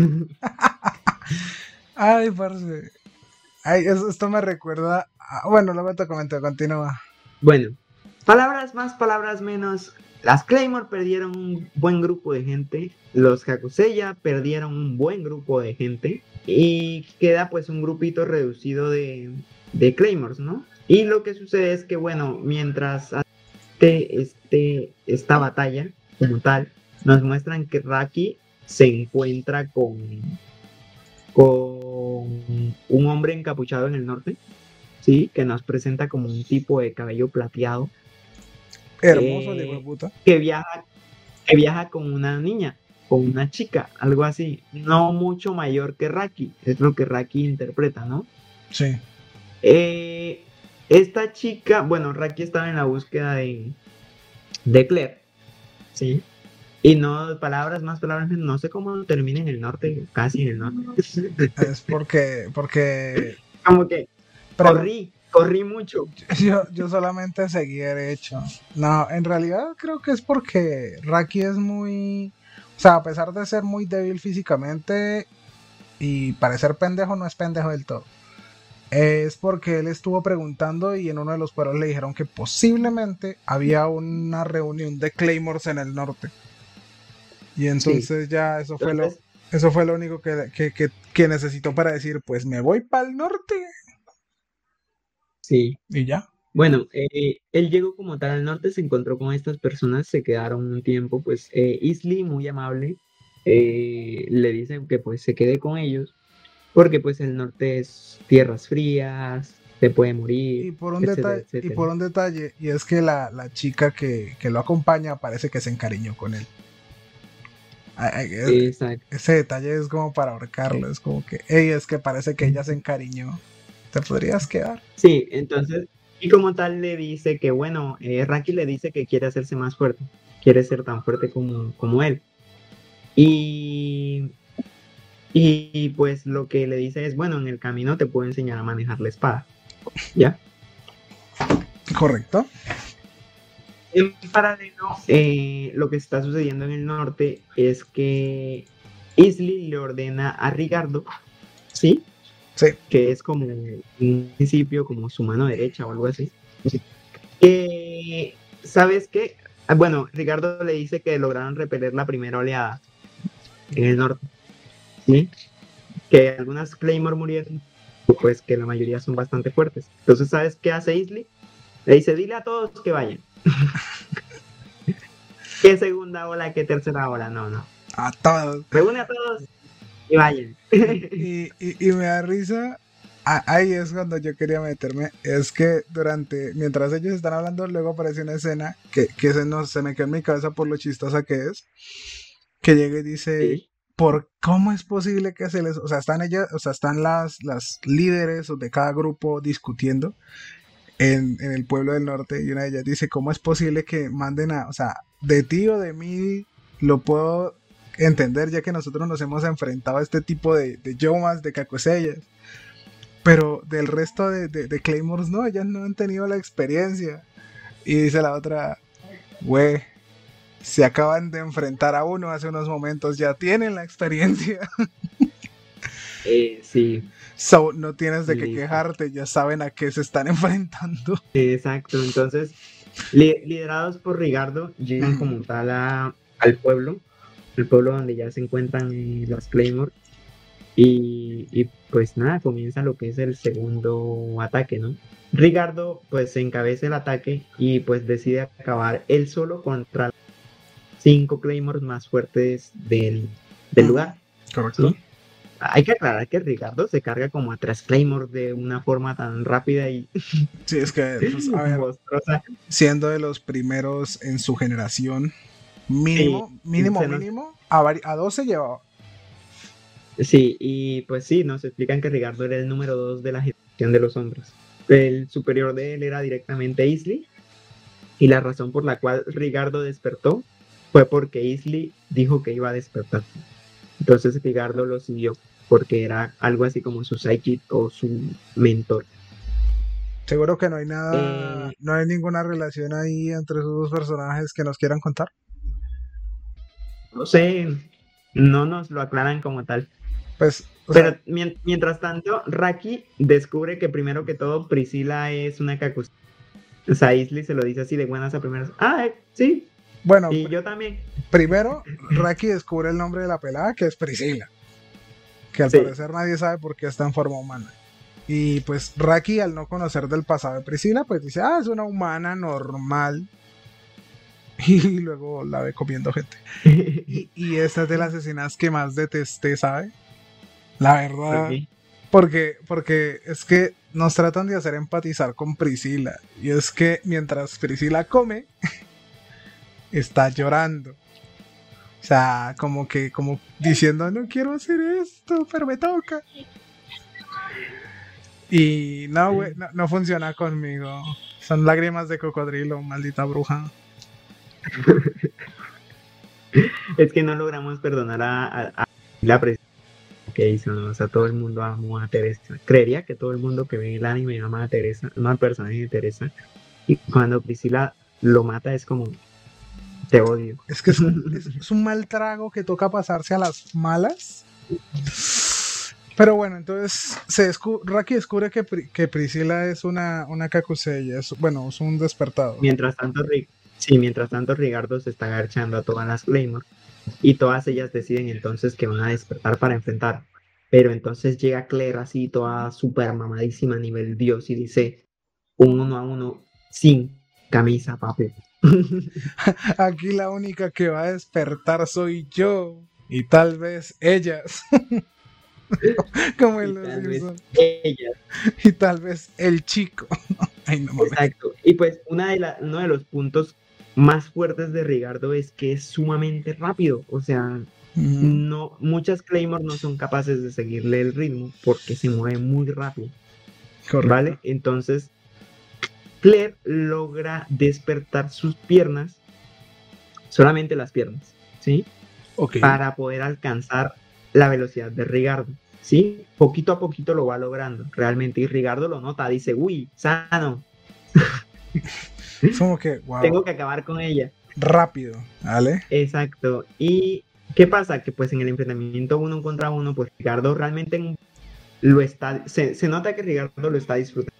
Ay, parce. Ay, esto me recuerda. Bueno, luego te comento, continúa. Bueno, palabras más, palabras menos. Las Claymore perdieron un buen grupo de gente. Los Hakuseya perdieron un buen grupo de gente. Y queda pues un grupito reducido de, de Claymores, ¿no? Y lo que sucede es que, bueno, mientras este, este, esta batalla como tal, nos muestran que Raki se encuentra con, con un hombre encapuchado en el norte, ¿sí? Que nos presenta como un tipo de cabello plateado Hermoso, Eh, de puta. que viaja, que viaja con una niña, con una chica, algo así, no mucho mayor que Raki, es lo que Raki interpreta, ¿no? Sí. Eh, esta chica, bueno, Raki estaba en la búsqueda de, de Claire, ¿sí? Y no, palabras más, palabras menos, no sé cómo termina en el norte, casi en el norte. Es porque. Porque. Como que pero- corrí, corrí mucho. Yo, yo solamente seguí derecho. No, en realidad creo que es porque Raki es muy. O sea, a pesar de ser muy débil físicamente y parecer pendejo, no es pendejo del todo. Es porque él estuvo preguntando y en uno de los pueblos le dijeron que posiblemente había una reunión de Claymores en el norte. Y entonces ya eso fue lo, eso fue lo único que, que, que necesitó para decir, pues me voy para el norte. Sí. ¿Y ya? Bueno, eh, él llegó como tal al norte, se encontró con estas personas, se quedaron un tiempo, pues eh, Isley, muy amable, eh, le dice que pues se quede con ellos, porque pues el norte es tierras frías, se puede morir. Y por un, detalle, y por un detalle, y es que la, la chica que, que, lo acompaña parece que se encariñó con él. Ese detalle es como para ahorcarlo, es como que, hey, es que parece que ella se encariñó te podrías quedar. Sí, entonces, y como tal le dice que, bueno, eh, Raki le dice que quiere hacerse más fuerte, quiere ser tan fuerte como, como él. Y, y pues lo que le dice es, bueno, en el camino te puedo enseñar a manejar la espada. ¿Ya? Correcto. En paralelo, eh, lo que está sucediendo en el norte es que Isley le ordena a Ricardo, ¿sí? que es como un principio, como su mano derecha o algo así. ¿Sabes qué? Ah, bueno, Ricardo le dice que lograron repeler la primera oleada en el norte. ¿Sí? Que algunas Claymore murieron, pues que la mayoría son bastante fuertes. Entonces, ¿sabes qué hace Isley? Le dice, dile a todos que vayan. ¿Qué segunda ola? ¿Qué tercera ola? No, no. A todos. Reúne a todos y vayan. y, y, me da risa. Ahí es cuando yo quería meterme. Es que durante, mientras ellos están hablando, luego aparece una escena que, que se, no, se me queda en mi cabeza por lo chistosa que es. Que llega y dice, ¿por cómo es posible que se les, o sea, están ellas, o sea, están las, las líderes de cada grupo discutiendo en, el pueblo del norte y una de ellas dice, ¿cómo es posible que manden a, o sea, de ti o de mí lo puedo entender ya que nosotros nos hemos enfrentado a este tipo de, de yomas, de cacosellas. Pero del resto de, de, Claymores no, ellas no han tenido la experiencia. Y dice la otra, güey, se acaban de enfrentar a uno hace unos momentos, ya tienen la experiencia. Eh, sí. So, no tienes de qué quejarte, ya saben a qué se están enfrentando. Exacto, entonces, liderados por Ricardo, llegan como tal al pueblo el pueblo donde ya se encuentran eh, las Claymore. Y, y, pues nada, comienza lo que es el segundo ataque, ¿no? Ricardo pues encabeza el ataque y pues decide acabar él solo contra cinco Claymores más fuertes del, del lugar. Correcto. Hay que aclarar que Ricardo se carga como a tres Claymores de una forma tan rápida y... Sí, es que, pues, siendo de los primeros en su generación, Mínimo, mínimo, mínimo. A, a 12 llevaba. Sí, y pues sí, nos explican que Ricardo era el número 2 de la generación de los hombres. El superior de él era directamente Isley. Y la razón por la cual Ricardo despertó fue porque Isley dijo que iba a despertar. Entonces Ricardo lo siguió porque era algo así como su sidekick o su mentor. Seguro que no hay nada, eh, no hay ninguna relación ahí entre esos dos personajes que nos quieran contar no sé, no nos lo aclaran como tal. Pues, Pero mientras tanto, Raki descubre que primero que todo Priscila es una cacus. O sea, se lo dice así de buenas a primeras. Ah, eh, sí. Bueno, y yo también. Primero, Raki descubre el nombre de la pelada, que es Priscila. Que al parecer nadie sabe por qué está en forma humana. Y pues Raki, al no conocer del pasado de Priscila, pues dice, ah, es una humana normal y luego la ve comiendo gente. y, y esta es de las escenas que más detesté, ¿sabe? La verdad. Porque, porque es que nos tratan de hacer empatizar con Priscila. Y es que mientras Priscila come, está llorando. O sea, como que, como diciendo, no quiero hacer esto, pero me toca. Y no, güey, no, no funciona conmigo. Son lágrimas de cocodrilo, maldita bruja. es que no logramos perdonar a, la presión. que hizo, ¿no? O sea, todo el mundo amó a Teresa. Creería que todo el mundo que ve el anime ama a Teresa, no al personaje de Teresa. Y cuando Priscila lo mata es como, te odio. Es que es un, es- es un mal trago que toca pasarse a las malas. Pero bueno, entonces se descu- Raki descubre que, Pri- que Priscila es una, una Kakusei, es, bueno, es un despertado. Mientras tanto, sí, mientras tanto Rigardo se está agarchando a todas las Claymore y todas ellas deciden entonces que van a despertar para enfrentar. Pero entonces llega Claire así toda super mamadísima a nivel dios y dice un uno a uno sin camisa, papi. Aquí la única que va a despertar soy yo y tal vez ellas. Como Y tal vez ellas. Y tal vez el chico. Ay, no mames. Exacto. Y pues una de la- uno de los puntos más fuertes de Rigardo es que es sumamente rápido. O sea, no, muchas Claymore no son capaces de seguirle el ritmo porque se mueve muy rápido. Correcto. ¿Vale? Entonces, Claire logra despertar sus piernas, solamente las piernas, ¿sí? Ok. Para poder alcanzar la velocidad de Rigardo, ¿sí? Poquito a poquito lo va logrando, realmente. Y Rigardo lo nota, dice, uy, sano, como que, wow, tengo que acabar con ella. rápido, ¿vale? Exacto. ¿Y qué pasa? Que pues en el enfrentamiento uno contra uno, pues Ricardo realmente en- lo está, se, se nota que Ricardo lo está disfrutando.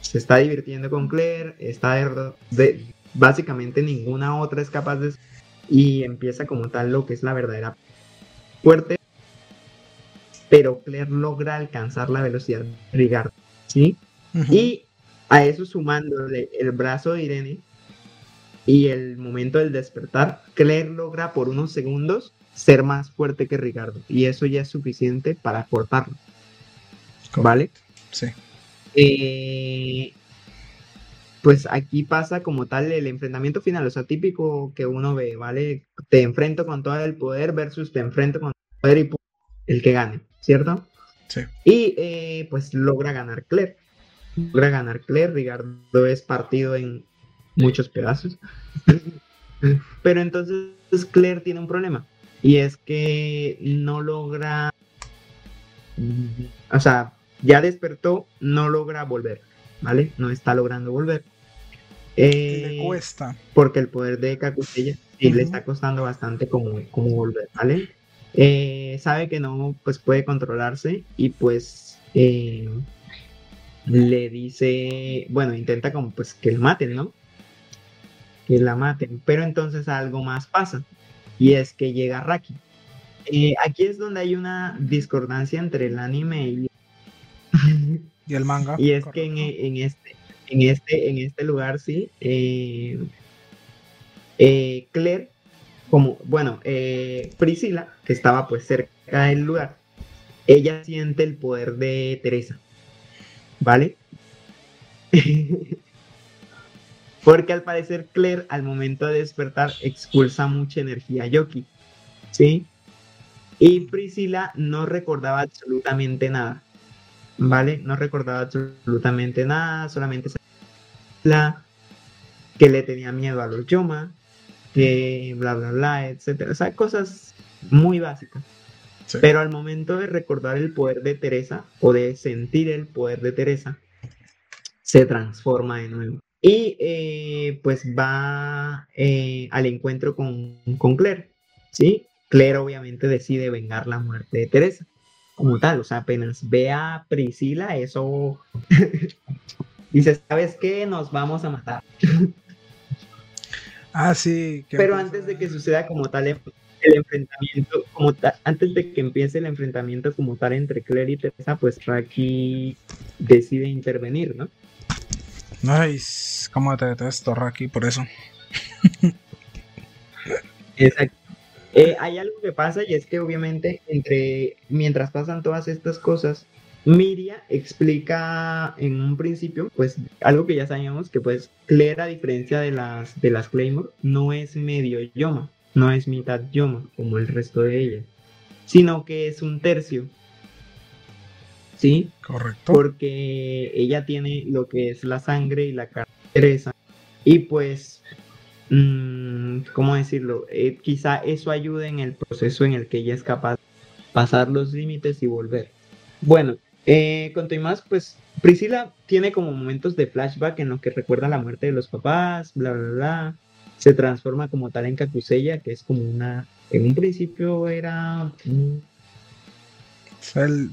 Se está divirtiendo con Claire, está de, básicamente ninguna otra es capaz de... Y empieza como tal lo que es la verdadera fuerte. Pero Claire logra alcanzar la velocidad de Ricardo, ¿sí? Y a eso sumándole el brazo de Irene y el momento del despertar, Claire logra por unos segundos ser más fuerte que Ricardo. Y eso ya es suficiente para cortarlo. ¿Vale? Sí. Eh, pues aquí pasa como tal el enfrentamiento final, o sea, típico que uno ve, ¿vale? Te enfrento con todo el poder versus te enfrento con el poder y el que gane, ¿cierto? Sí. Y eh, pues logra ganar Claire. Logra ganar Claire. Ricardo es partido en muchos pedazos. Pero entonces Claire tiene un problema. Y es que no logra. O sea, ya despertó, no logra volver. ¿Vale? No está logrando volver. Le Eh, cuesta. porque el poder de Kakusella sí le está costando bastante como, como volver, ¿vale? Eh, sabe que no pues puede controlarse y pues eh, le dice, bueno, intenta como pues que la maten, ¿no? Que la maten, pero entonces algo más pasa y es que llega Raki. Eh, aquí es donde hay una discordancia entre el anime y Y el manga. y es que en, correcto. en este, en este, en este lugar, sí, eh, eh, Claire, como, bueno, eh, Priscila, que estaba pues cerca del lugar, ella siente el poder de Teresa, ¿vale? Porque al parecer Claire al momento de despertar expulsa mucha energía Yoki, ¿sí? Y Priscila no recordaba absolutamente nada. ¿Vale? No recordaba absolutamente nada, solamente sabía que le tenía miedo a los Yoma, que bla, bla, bla, etcétera. O sea, cosas muy básicas. Sí. Pero al momento de recordar el poder de Teresa o de sentir el poder de Teresa, se transforma de nuevo. Y eh, pues va eh, al encuentro con, con Claire, ¿sí? Claire obviamente decide vengar la muerte de Teresa como tal, o sea, apenas ve a Priscila, eso dice, ¿sabes qué? Nos vamos a matar. Ah, sí. Pero antes de que suceda como tal el enfrentamiento, como ta- antes de que empiece el enfrentamiento como tal entre Claire y Teresa, pues Raki decide intervenir, ¿no? Ay, cómo te detesto, Raki, por eso. Exacto. Eh, hay algo que pasa y es que obviamente entre mientras pasan todas estas cosas, Miria explica en un principio, pues algo que ya sabíamos que pues Claire a diferencia de las de las Claymore no es medio Yoma, no es mitad Yoma como el resto de ellas, sino que es un tercio. ¿Sí? Correcto. porque ella tiene lo que es la sangre y la carne. Y pues, ¿cómo decirlo? Eh, quizá eso ayude en el proceso en el que ella es capaz de pasar los límites y volver. Bueno, eh, continuamos, pues Priscila tiene como momentos de flashback en los que recuerda la muerte de los papás, bla, bla, bla. Se transforma como tal en Kakusella, que es como una. En un principio era.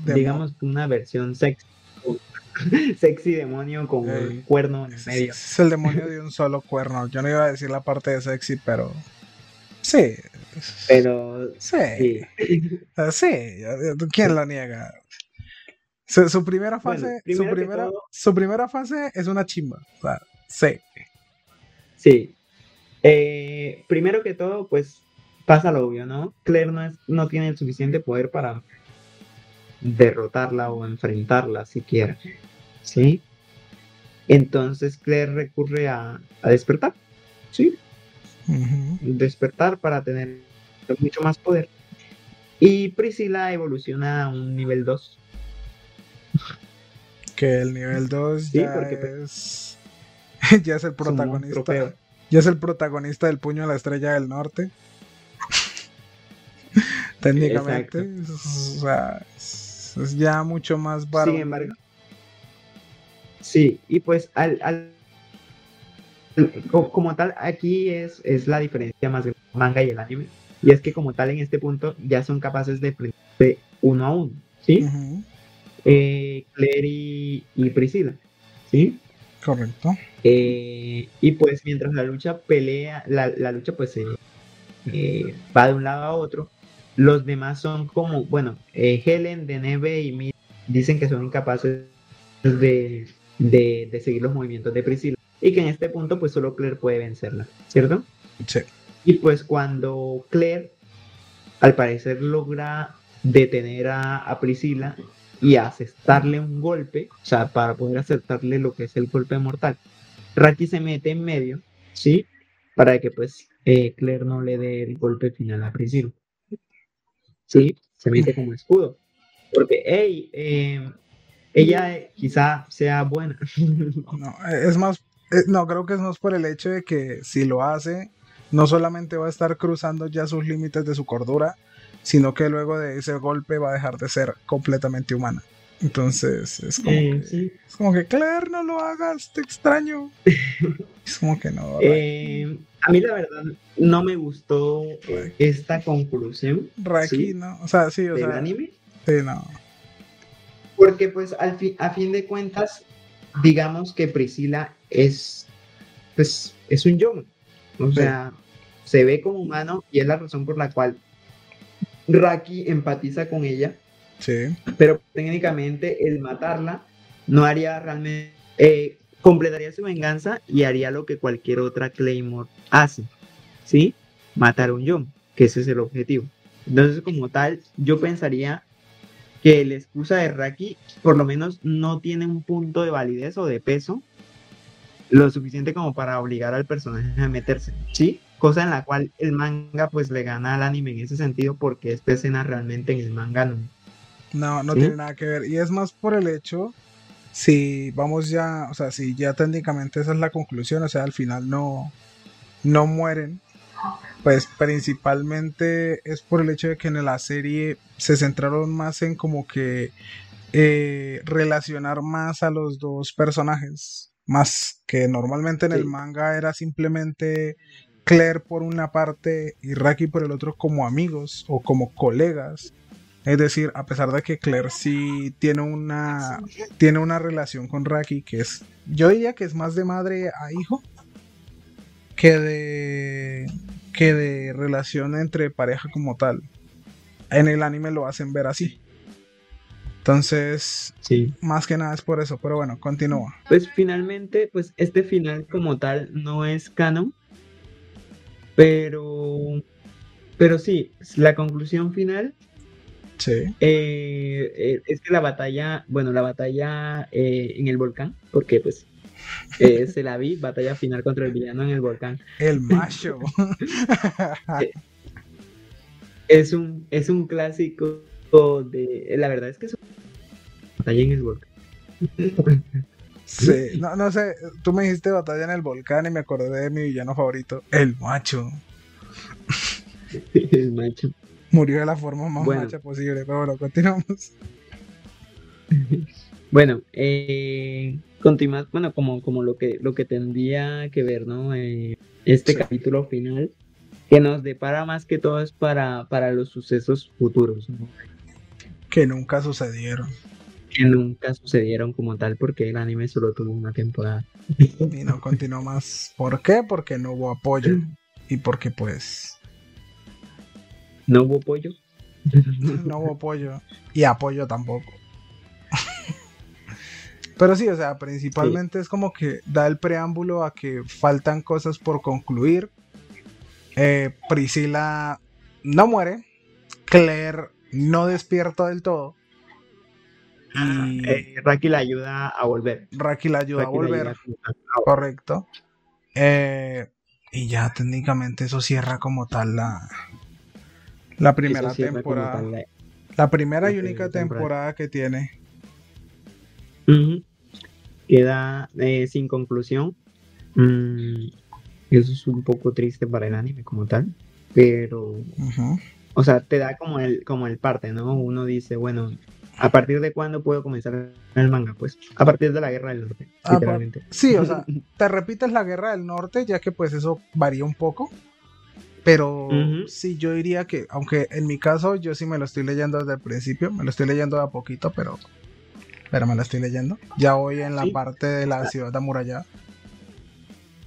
digamos, una versión sexy. sexy demonio con un cuerno en medio. Es el demonio de un solo cuerno. Yo no iba a decir la parte de sexy, pero. Sí. Pero. Sí. Sí. ¿Quién lo niega? Su, primera fase, su, primera, su primera fase es una chimba. O sea, sí. Sí. Eh, primero que todo, pues pasa lo obvio, ¿no? Claire no, es, no tiene el suficiente poder para derrotarla o enfrentarla siquiera. ¿Sí? Entonces Claire recurre a, despertar. ¿Sí? Despertar para tener mucho más poder. Y Priscila evoluciona a un nivel 2 que el nivel 2 ya es. ya es el protagonista. Ya es el protagonista del puño a la estrella del norte. Técnicamente. O sea, es, ya mucho más barato. Sin embargo. Sí, y pues al, como tal, aquí es, es la diferencia más del manga y el anime. Y es que como tal en este punto ya son capaces de enfrentarse uno a uno. ¿Sí? eh, Claire y, Priscila, ¿sí? Correcto. Eh, y pues mientras la lucha pelea, la, lucha pues eh, va de un lado a otro, los demás son como, bueno, eh, Helen, Deneve y Mira dicen que son incapaces de, de, seguir los movimientos de Priscila y que en este punto pues solo Claire puede vencerla, ¿cierto? Sí. Y pues cuando Claire al parecer logra detener a, a Priscila, y aceptarle un golpe, o sea, para poder aceptarle lo que es el golpe mortal. Raki se mete en medio, ¿sí? Para que pues eh, Claire no le dé el golpe final a Priscila. ¿Sí? Se mete como escudo. Porque, hey, eh, ella quizá sea buena. no, es más, eh, no, creo que es más por el hecho de que si lo hace, no solamente va a estar cruzando ya sus límites de su cordura, sino que luego de ese golpe va a dejar de ser completamente humana. Entonces es como, eh, que, es como que, Claire, no lo hagas, te extraño. es como que no. Eh, a mí la verdad no me gustó esta conclusión. Raki, ¿no? O sea, sí, o sea. anime? Sí, no. Porque pues al a fin de cuentas, digamos que Priscila es, pues, es un yo. O sea, se ve como humano y es la razón por la cual Raki empatiza con ella. Sí. Pero técnicamente el matarla no haría realmente. Eh, completaría su venganza y haría lo que cualquier otra Claymore hace. ¿Sí? Matar a un John, que ese es el objetivo. Entonces, como tal, yo pensaría que la excusa de Raki por lo menos no tiene un punto de validez o de peso lo suficiente como para obligar al personaje a meterse. ¿Sí? cosa en la cual el manga pues le gana al anime en ese sentido porque esta escena realmente en el manga no. No, no tiene nada que ver. Y es más por el hecho, si vamos ya, o sea, si ya técnicamente esa es la conclusión, o sea, al final no, no mueren, pues principalmente es por el hecho de que en la serie se centraron más en como que eh, relacionar más a los dos personajes, más que normalmente en el manga era simplemente Claire por una parte y Raki por el otro como amigos o como colegas. Es decir, a pesar de que Claire sí tiene una, tiene una relación con Raki que es, yo diría que es más de madre a hijo que de, que de relación entre pareja como tal. En el anime lo hacen ver así. Entonces, sí. más que nada es por eso, pero bueno, continúa. Pues finalmente, pues este final como tal no es canon, pero, pero sí, la conclusión final sí. Eh, eh, es que la batalla, bueno, la batalla eh, en el volcán, porque pues se la vi, batalla final contra el villano en el volcán. El macho. es un, es un clásico de, la verdad es que es una batalla en el volcán. Sí, no, no sé, tú me dijiste batalla en el volcán y me acordé de mi villano favorito, el macho. el macho. Murió de la forma más macha posible, pero bueno, continuamos. bueno, eh, continuamos, bueno, como, como lo que lo que tendría que ver, ¿no? Eh, este capítulo final, que nos depara más que todo es para, para los sucesos futuros, ¿no? Que nunca sucedieron. Que nunca sucedieron como tal, porque el anime solo tuvo una temporada. Y no continuó más. ¿Por qué? Porque no hubo apoyo. Y porque pues ¿No hubo apoyo? no hubo apoyo. Y apoyo tampoco. Pero sí, o sea, principalmente es como que da el preámbulo a que faltan cosas por concluir. Eh, Priscila no muere. Claire no despierta del todo. Y eh, Raki la ayuda a volver. Raki la ayuda a volver. Correcto. Eh, y ya técnicamente eso cierra como tal la, la primera temporada. La, primera y única temporada. que tiene. Queda eh, sin conclusión. Mm, eso es un poco triste para el anime como tal. Pero. O sea, te da como el, como el parte, ¿no? Uno dice, bueno, ¿a partir de cuándo puedo comenzar el manga? Pues a partir de la Guerra del Norte, ah, literalmente. Sí, o sea, te repites la Guerra del Norte, ya que pues eso varía un poco. Pero sí, yo diría que, aunque en mi caso yo sí me lo estoy leyendo desde el principio, me lo estoy leyendo de a poquito, pero, pero me lo estoy leyendo. Ya voy en la parte de la ciudad amurallada.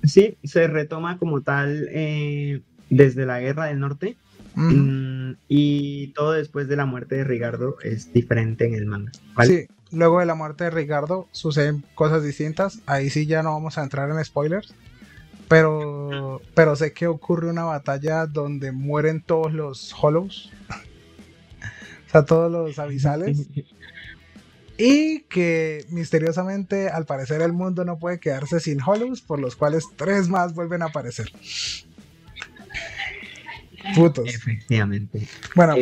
Sí, se retoma como tal eh, desde la Guerra del Norte. Mm, y todo después de la muerte de Ricardo es diferente en el manga. Sí, luego de la muerte de Ricardo suceden cosas distintas. Ahí sí ya no vamos a entrar en spoilers. Pero, pero sé que ocurre una batalla donde mueren todos los Hollows. o sea, todos los avisales. Y que misteriosamente, al parecer, el mundo no puede quedarse sin Hollows, por los cuales tres más vuelven a aparecer. Putos. Efectivamente. Bueno,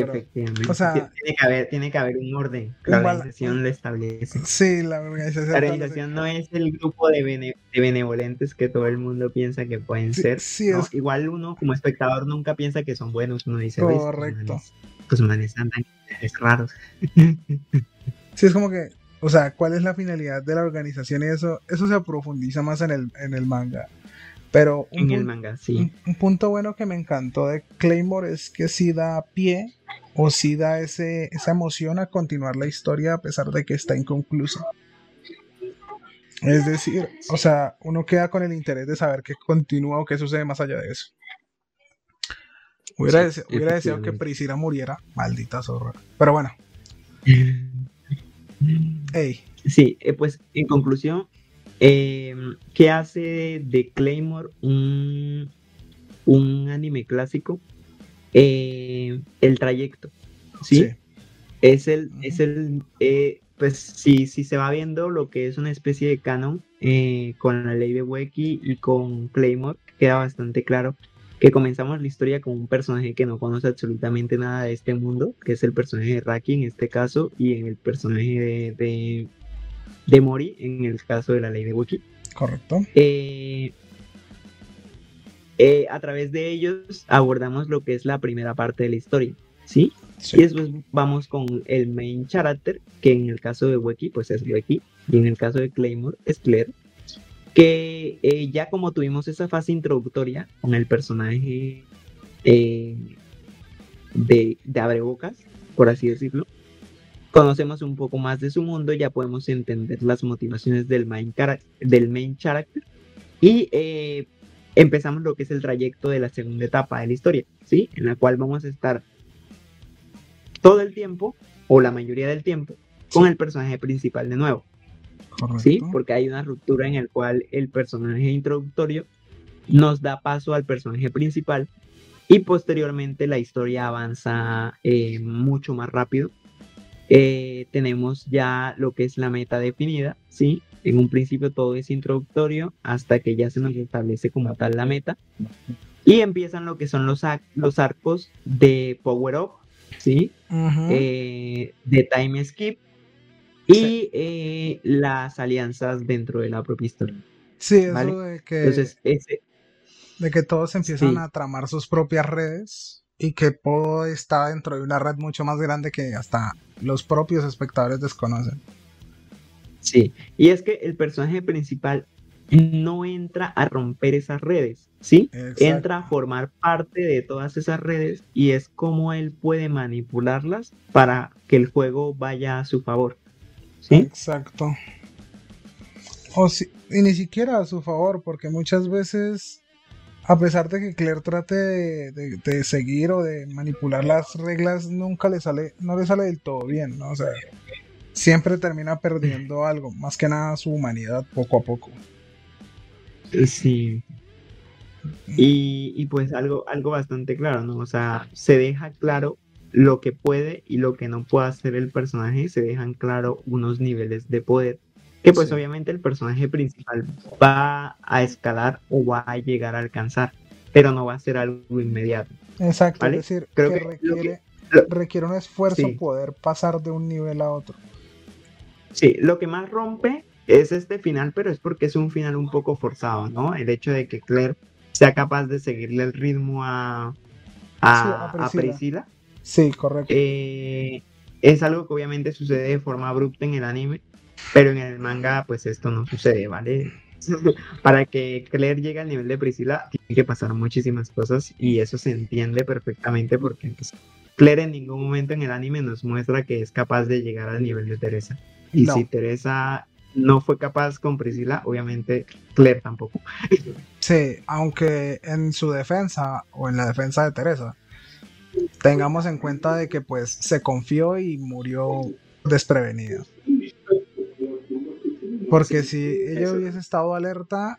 o sea, tiene que haber, tiene que haber un orden. La organización lo establece. Sí, la organización. La organización no es el grupo de, benevolentes que todo el mundo piensa que pueden ser. Sí, Igual uno como espectador nunca piensa que son buenos, uno dice, correcto. Pues manes andan es raros. sí, es como que, o sea, ¿cuál es la finalidad de la organización? Y eso, eso se profundiza más en el, en el manga. Pero un, en el manga, sí. Un, punto bueno que me encantó de Claymore es que sí da pie o sí da ese, esa emoción a continuar la historia a pesar de que está inconclusa. Es decir, o sea, uno queda con el interés de saber qué continúa o qué sucede más allá de eso. Hubiera, deseado que Priscila muriera, maldita zorra. Pero bueno. Hey. Sí, eh, pues en conclusión, eh, ¿Qué hace de Claymore un, un anime clásico? Eh, el trayecto, ¿sí? Es el, es el eh, pues si, si se va viendo lo que es una especie de canon eh, con la ley de Weki y con Claymore, queda bastante claro que comenzamos la historia con un personaje que no conoce absolutamente nada de este mundo, que es el personaje de Raki en este caso, y en el personaje de de Mori en el caso de la ley de Wiki. Correcto. Eh, eh, a través de ellos abordamos lo que es la primera parte de la historia, ¿sí? Y después vamos con el main character, que en el caso de Weki, pues es Weki, y en el caso de Claymore es Claire, que eh, ya como tuvimos esa fase introductoria con el personaje de, de Abrebocas, por así decirlo, conocemos un poco más de su mundo, ya podemos entender las motivaciones del main, del main character y eh, empezamos lo que es el trayecto de la segunda etapa de la historia, ¿sí? En la cual vamos a estar todo el tiempo, o la mayoría del tiempo, con el personaje principal de nuevo. ¿Sí? Porque hay una ruptura en el cual el personaje introductorio nos da paso al personaje principal y posteriormente la historia avanza eh, mucho más rápido eh, tenemos ya lo que es la meta definida, ¿sí? En un principio todo es introductorio hasta que ya se nos establece como tal la meta. Y empiezan lo que son los, los arcos de Power Up, ¿sí? Eh, de Time Skip y eh, las alianzas dentro de la propia historia. Sí, eso de que... Entonces, ese... De que todos empiezan a tramar sus propias redes y que Poe está dentro de una red mucho más grande que hasta los propios espectadores desconocen. Sí, y es que el personaje principal no entra a romper esas redes, ¿sí? Entra a formar parte de todas esas redes y es como él puede manipularlas para que el juego vaya a su favor, ¿sí? Exacto. O si, y ni siquiera a su favor, porque muchas veces, a pesar de que Claire trate de, seguir o de manipular las reglas, nunca le sale, no le sale del todo bien, ¿no? O sea, siempre termina perdiendo algo, más que nada su humanidad poco a poco. Sí. Y, y, pues algo, algo bastante claro, ¿no? O sea, se deja claro lo que puede y lo que no puede hacer el personaje, se dejan claro unos niveles de poder que pues obviamente el personaje principal va a escalar o va a llegar a alcanzar, pero no va a ser algo inmediato. Exacto, es decir, Creo que, requiere, requiere un esfuerzo poder pasar de un nivel a otro. Sí, lo que más rompe es este final, pero es porque es un final un poco forzado, ¿no? El hecho de que Claire sea capaz de seguirle el ritmo a, a, Priscila. Sí, correcto. Eh, es algo que obviamente sucede de forma abrupta en el anime, pero en el manga, pues esto no sucede, ¿vale? Para que Claire llegue al nivel de Priscila, tiene que pasar muchísimas cosas y eso se entiende perfectamente porque pues, Claire en ningún momento en el anime nos muestra que es capaz de llegar al nivel de Teresa. Y si Teresa no fue capaz con Priscila, obviamente Claire tampoco. Sí, aunque en su defensa o en la defensa de Teresa, tengamos en cuenta de que pues se confió y murió desprevenida. Porque si ella hubiese estado alerta,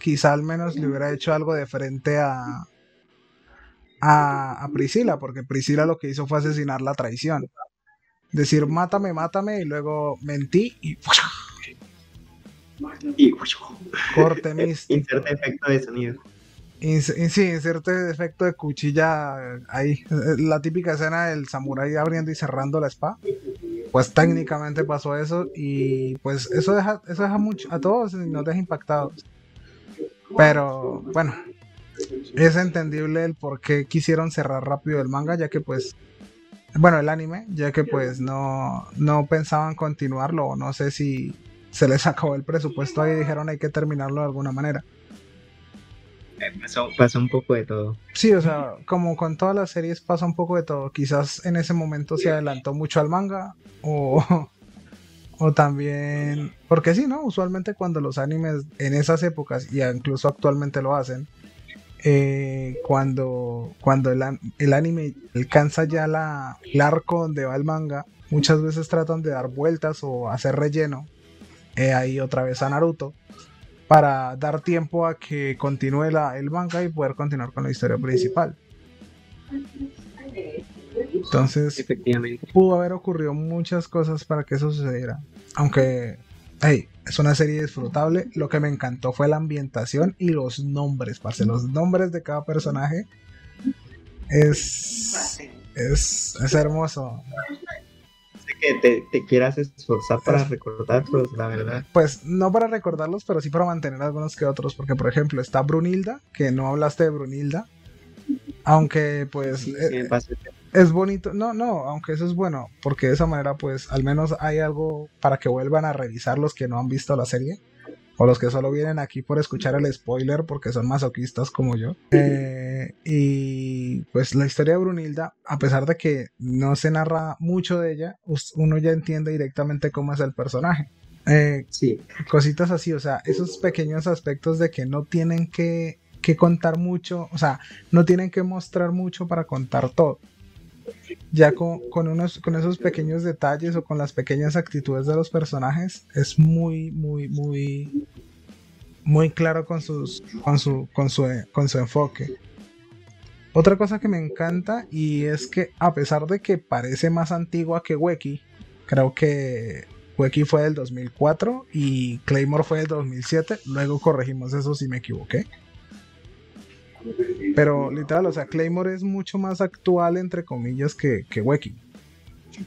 quizá al menos le hubiera hecho algo de frente a, a, Priscila, porque Priscila lo que hizo fue asesinar la traición. Decir, mátame, mátame, y luego mentí y... y corte místico. Inserte efecto de sonido. sí, inserte efecto de cuchilla ahí. La típica escena del samurái abriendo y cerrando la espada pues técnicamente pasó eso y pues eso deja, eso deja mucho a todos y nos deja impactados. Pero bueno, es entendible el por qué quisieron cerrar rápido el manga, ya que pues, bueno, el anime, ya que pues no, no pensaban continuarlo o no sé si se les acabó el presupuesto ahí y dijeron hay que terminarlo de alguna manera. Eh, pasó, un poco de todo. Sí, o sea, como con todas las series pasa un poco de todo. Quizás en ese momento se adelantó mucho al manga o, o también... Porque sí, ¿no? Usualmente cuando los animes en esas épocas, y incluso actualmente lo hacen, eh, cuando, cuando el, el, anime alcanza ya la, el arco donde va el manga, muchas veces tratan de dar vueltas o hacer relleno. Eh, ahí otra vez a Naruto para dar tiempo a que continúe la, el manga y poder continuar con la historia principal. Entonces, Efectivamente. pudo haber ocurrido muchas cosas para que eso sucediera. Aunque, hey, es una serie disfrutable. Lo que me encantó fue la ambientación y los nombres, parce. Los nombres de cada personaje es, es, es hermoso que te, quieras esforzar para recordarlos, la verdad. Pues no para recordarlos, pero sí para mantener algunos que otros. Porque, por ejemplo, está Brunilda, que no hablaste de Brunilda. Aunque, pues. Eh, es bonito. No, no, aunque eso es bueno. Porque de esa manera, pues, al menos hay algo para que vuelvan a revisar los que no han visto la serie o los que solo vienen aquí por escuchar el spoiler porque son masoquistas como yo. Eh, y pues la historia de Brunilda, a pesar de que no se narra mucho de ella, uno ya entiende directamente cómo es el personaje. Eh, sí. Cositas así, o sea, esos pequeños aspectos de que no tienen que, que contar mucho, o sea, no tienen que mostrar mucho para contar todo ya con, unos, con esos pequeños detalles o con las pequeñas actitudes de los personajes, es muy, muy, muy, muy claro con, con, su, con, su, con su enfoque. Otra cosa que me encanta y es que a pesar de que parece más antigua que Weki, creo que Weki fue del 2004 y Claymore fue del 2007, luego corregimos eso si me equivoqué. Pero literal, o sea, Claymore es mucho más actual, entre comillas, que, que Weki.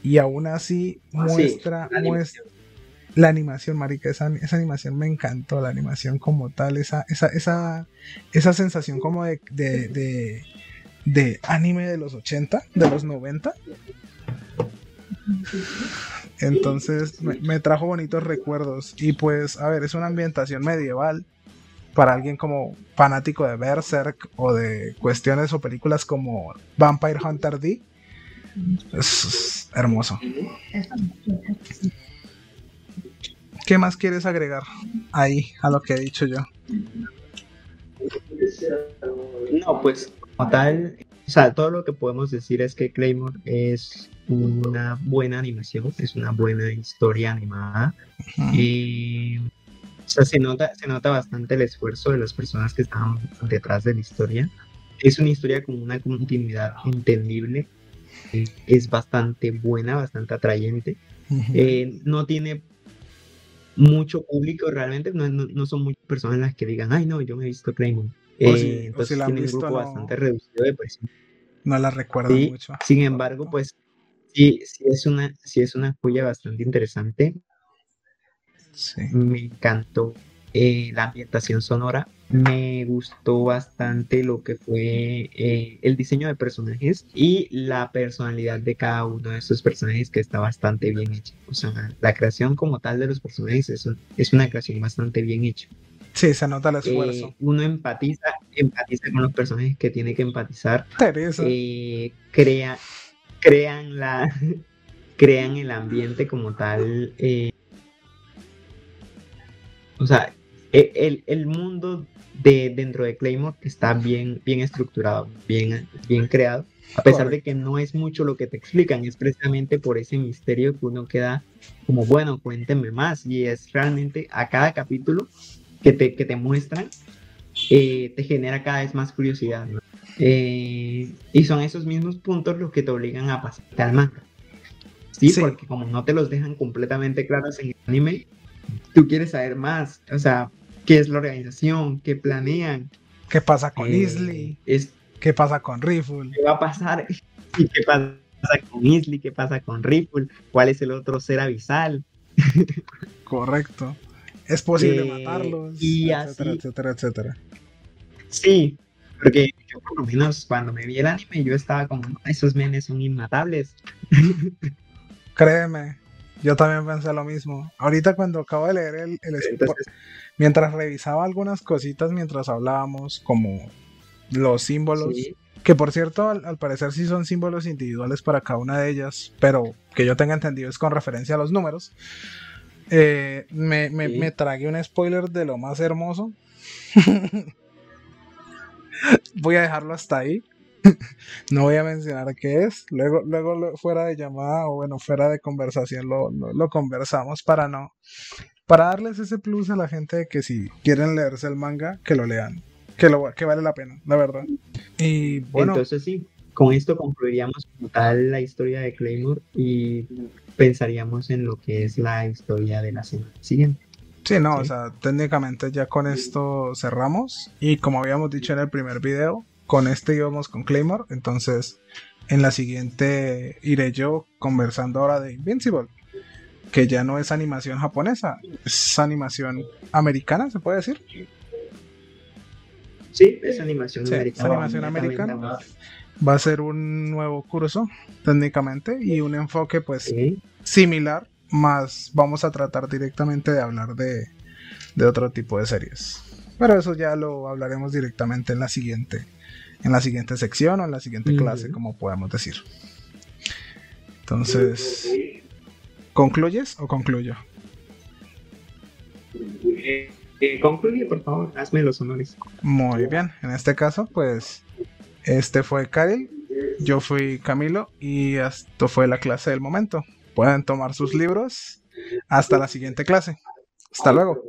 Y aún así ah, muestra, muestra la animación, marica, esa, esa, animación me encantó, la animación como tal, esa, esa, esa, esa sensación como de, de, de anime de los 80, de los 90. Entonces me, trajo bonitos recuerdos. Y pues, a ver, es una ambientación medieval. Para alguien como fanático de Berserk o de cuestiones o películas como Vampire Hunter D. Es hermoso. ¿Qué más quieres agregar ahí a lo que he dicho yo? No, pues como tal, o sea, todo lo que podemos decir es que Claymore es una buena animación, es una buena historia animada. Y o sea, se nota, se nota bastante el esfuerzo de las personas que estaban detrás de la historia. Es una historia con una continuidad entendible. Es bastante buena, bastante atrayente. Eh, no tiene mucho público realmente, no, no, son muchas personas las que digan, ay no, yo me he visto Claymore. Eh, entonces tiene un grupo bastante reducido de personas. No la recuerdo mucho. Sin embargo, pues sí, sí es una, sí es una joya bastante interesante. Me encantó eh, la ambientación sonora. Me gustó bastante lo que fue eh, el diseño de personajes y la personalidad de cada uno de esos personajes que está bastante bien hecha. O sea, la creación como tal de los personajes es, es una creación bastante bien hecha. Sí, se nota el esfuerzo. Eh, uno empatiza, empatiza con los personajes que tiene que empatizar. Teresa. crea, crean la crean el ambiente como tal. Eh, o sea, e, el, mundo de dentro de Claymore está bien, bien estructurado, bien, bien creado. A pesar de que no es mucho lo que te explican, es precisamente por ese misterio que uno queda como, bueno, cuéntenme más. Y es realmente a cada capítulo que te, que te muestran, eh, te genera cada vez más curiosidad. ¿no? Eh, y son esos mismos puntos los que te obligan a pasar al manga. ¿Sí? porque como no te los dejan completamente claros en el anime, tú quieres saber más. O sea, qué es la organización, qué planean. ¿Qué pasa con eh, Isley? ¿Qué pasa con Rifle? ¿Qué va a pasar? ¿Y qué pasa con Isley? ¿Qué pasa con Rifle? ¿Cuál es el otro ser abisal? Correcto. ¿Es posible eh, matarlos? Y etcétera, etcétera, etcétera. Sí, porque yo por lo menos cuando me vi el anime yo estaba como, esos menes son inmatables. Créeme, yo también pensé lo mismo. Ahorita cuando acabo de leer el, el mientras revisaba algunas cositas mientras hablábamos, como los símbolos, que por cierto al, parecer sí son símbolos individuales para cada una de ellas, pero que yo tenga entendido es con referencia a los números. Eh, me, me, me tragué un spoiler de lo más hermoso. voy a dejarlo hasta ahí. no voy a mencionar qué es. Luego, luego fuera de llamada o bueno, fuera de conversación lo, lo, conversamos para no. Para darles ese plus a la gente de que si quieren leerse el manga, que lo lean. Que, lo, que vale la pena, la verdad. Y bueno. Entonces sí, con esto concluiríamos tal la historia de Claymore y pensaríamos en lo que es la historia de la semana siguiente. Sí, no, o sea, técnicamente ya con esto cerramos. Y como habíamos dicho en el primer video, con este íbamos con Claymore. Entonces, en la siguiente iré yo conversando ahora de Invincible. Que ya no es animación japonesa, es animación americana, ¿se puede decir? Sí, es animación americana. Es animación americana. Va a ser un nuevo curso, técnicamente, y un enfoque, pues, similar más vamos a tratar directamente de hablar de, otro tipo de series. Pero eso ya lo hablaremos directamente en la siguiente, en la siguiente sección o en la siguiente clase, como podemos decir. Entonces, ¿concluyes o concluyo? Eh, concluye, por favor, hazme los honores. Muy bien, en este caso, pues, este fue Kyle, yo fui Camilo y esto fue la clase del momento pueden tomar sus libros. Hasta la siguiente clase. Hasta luego.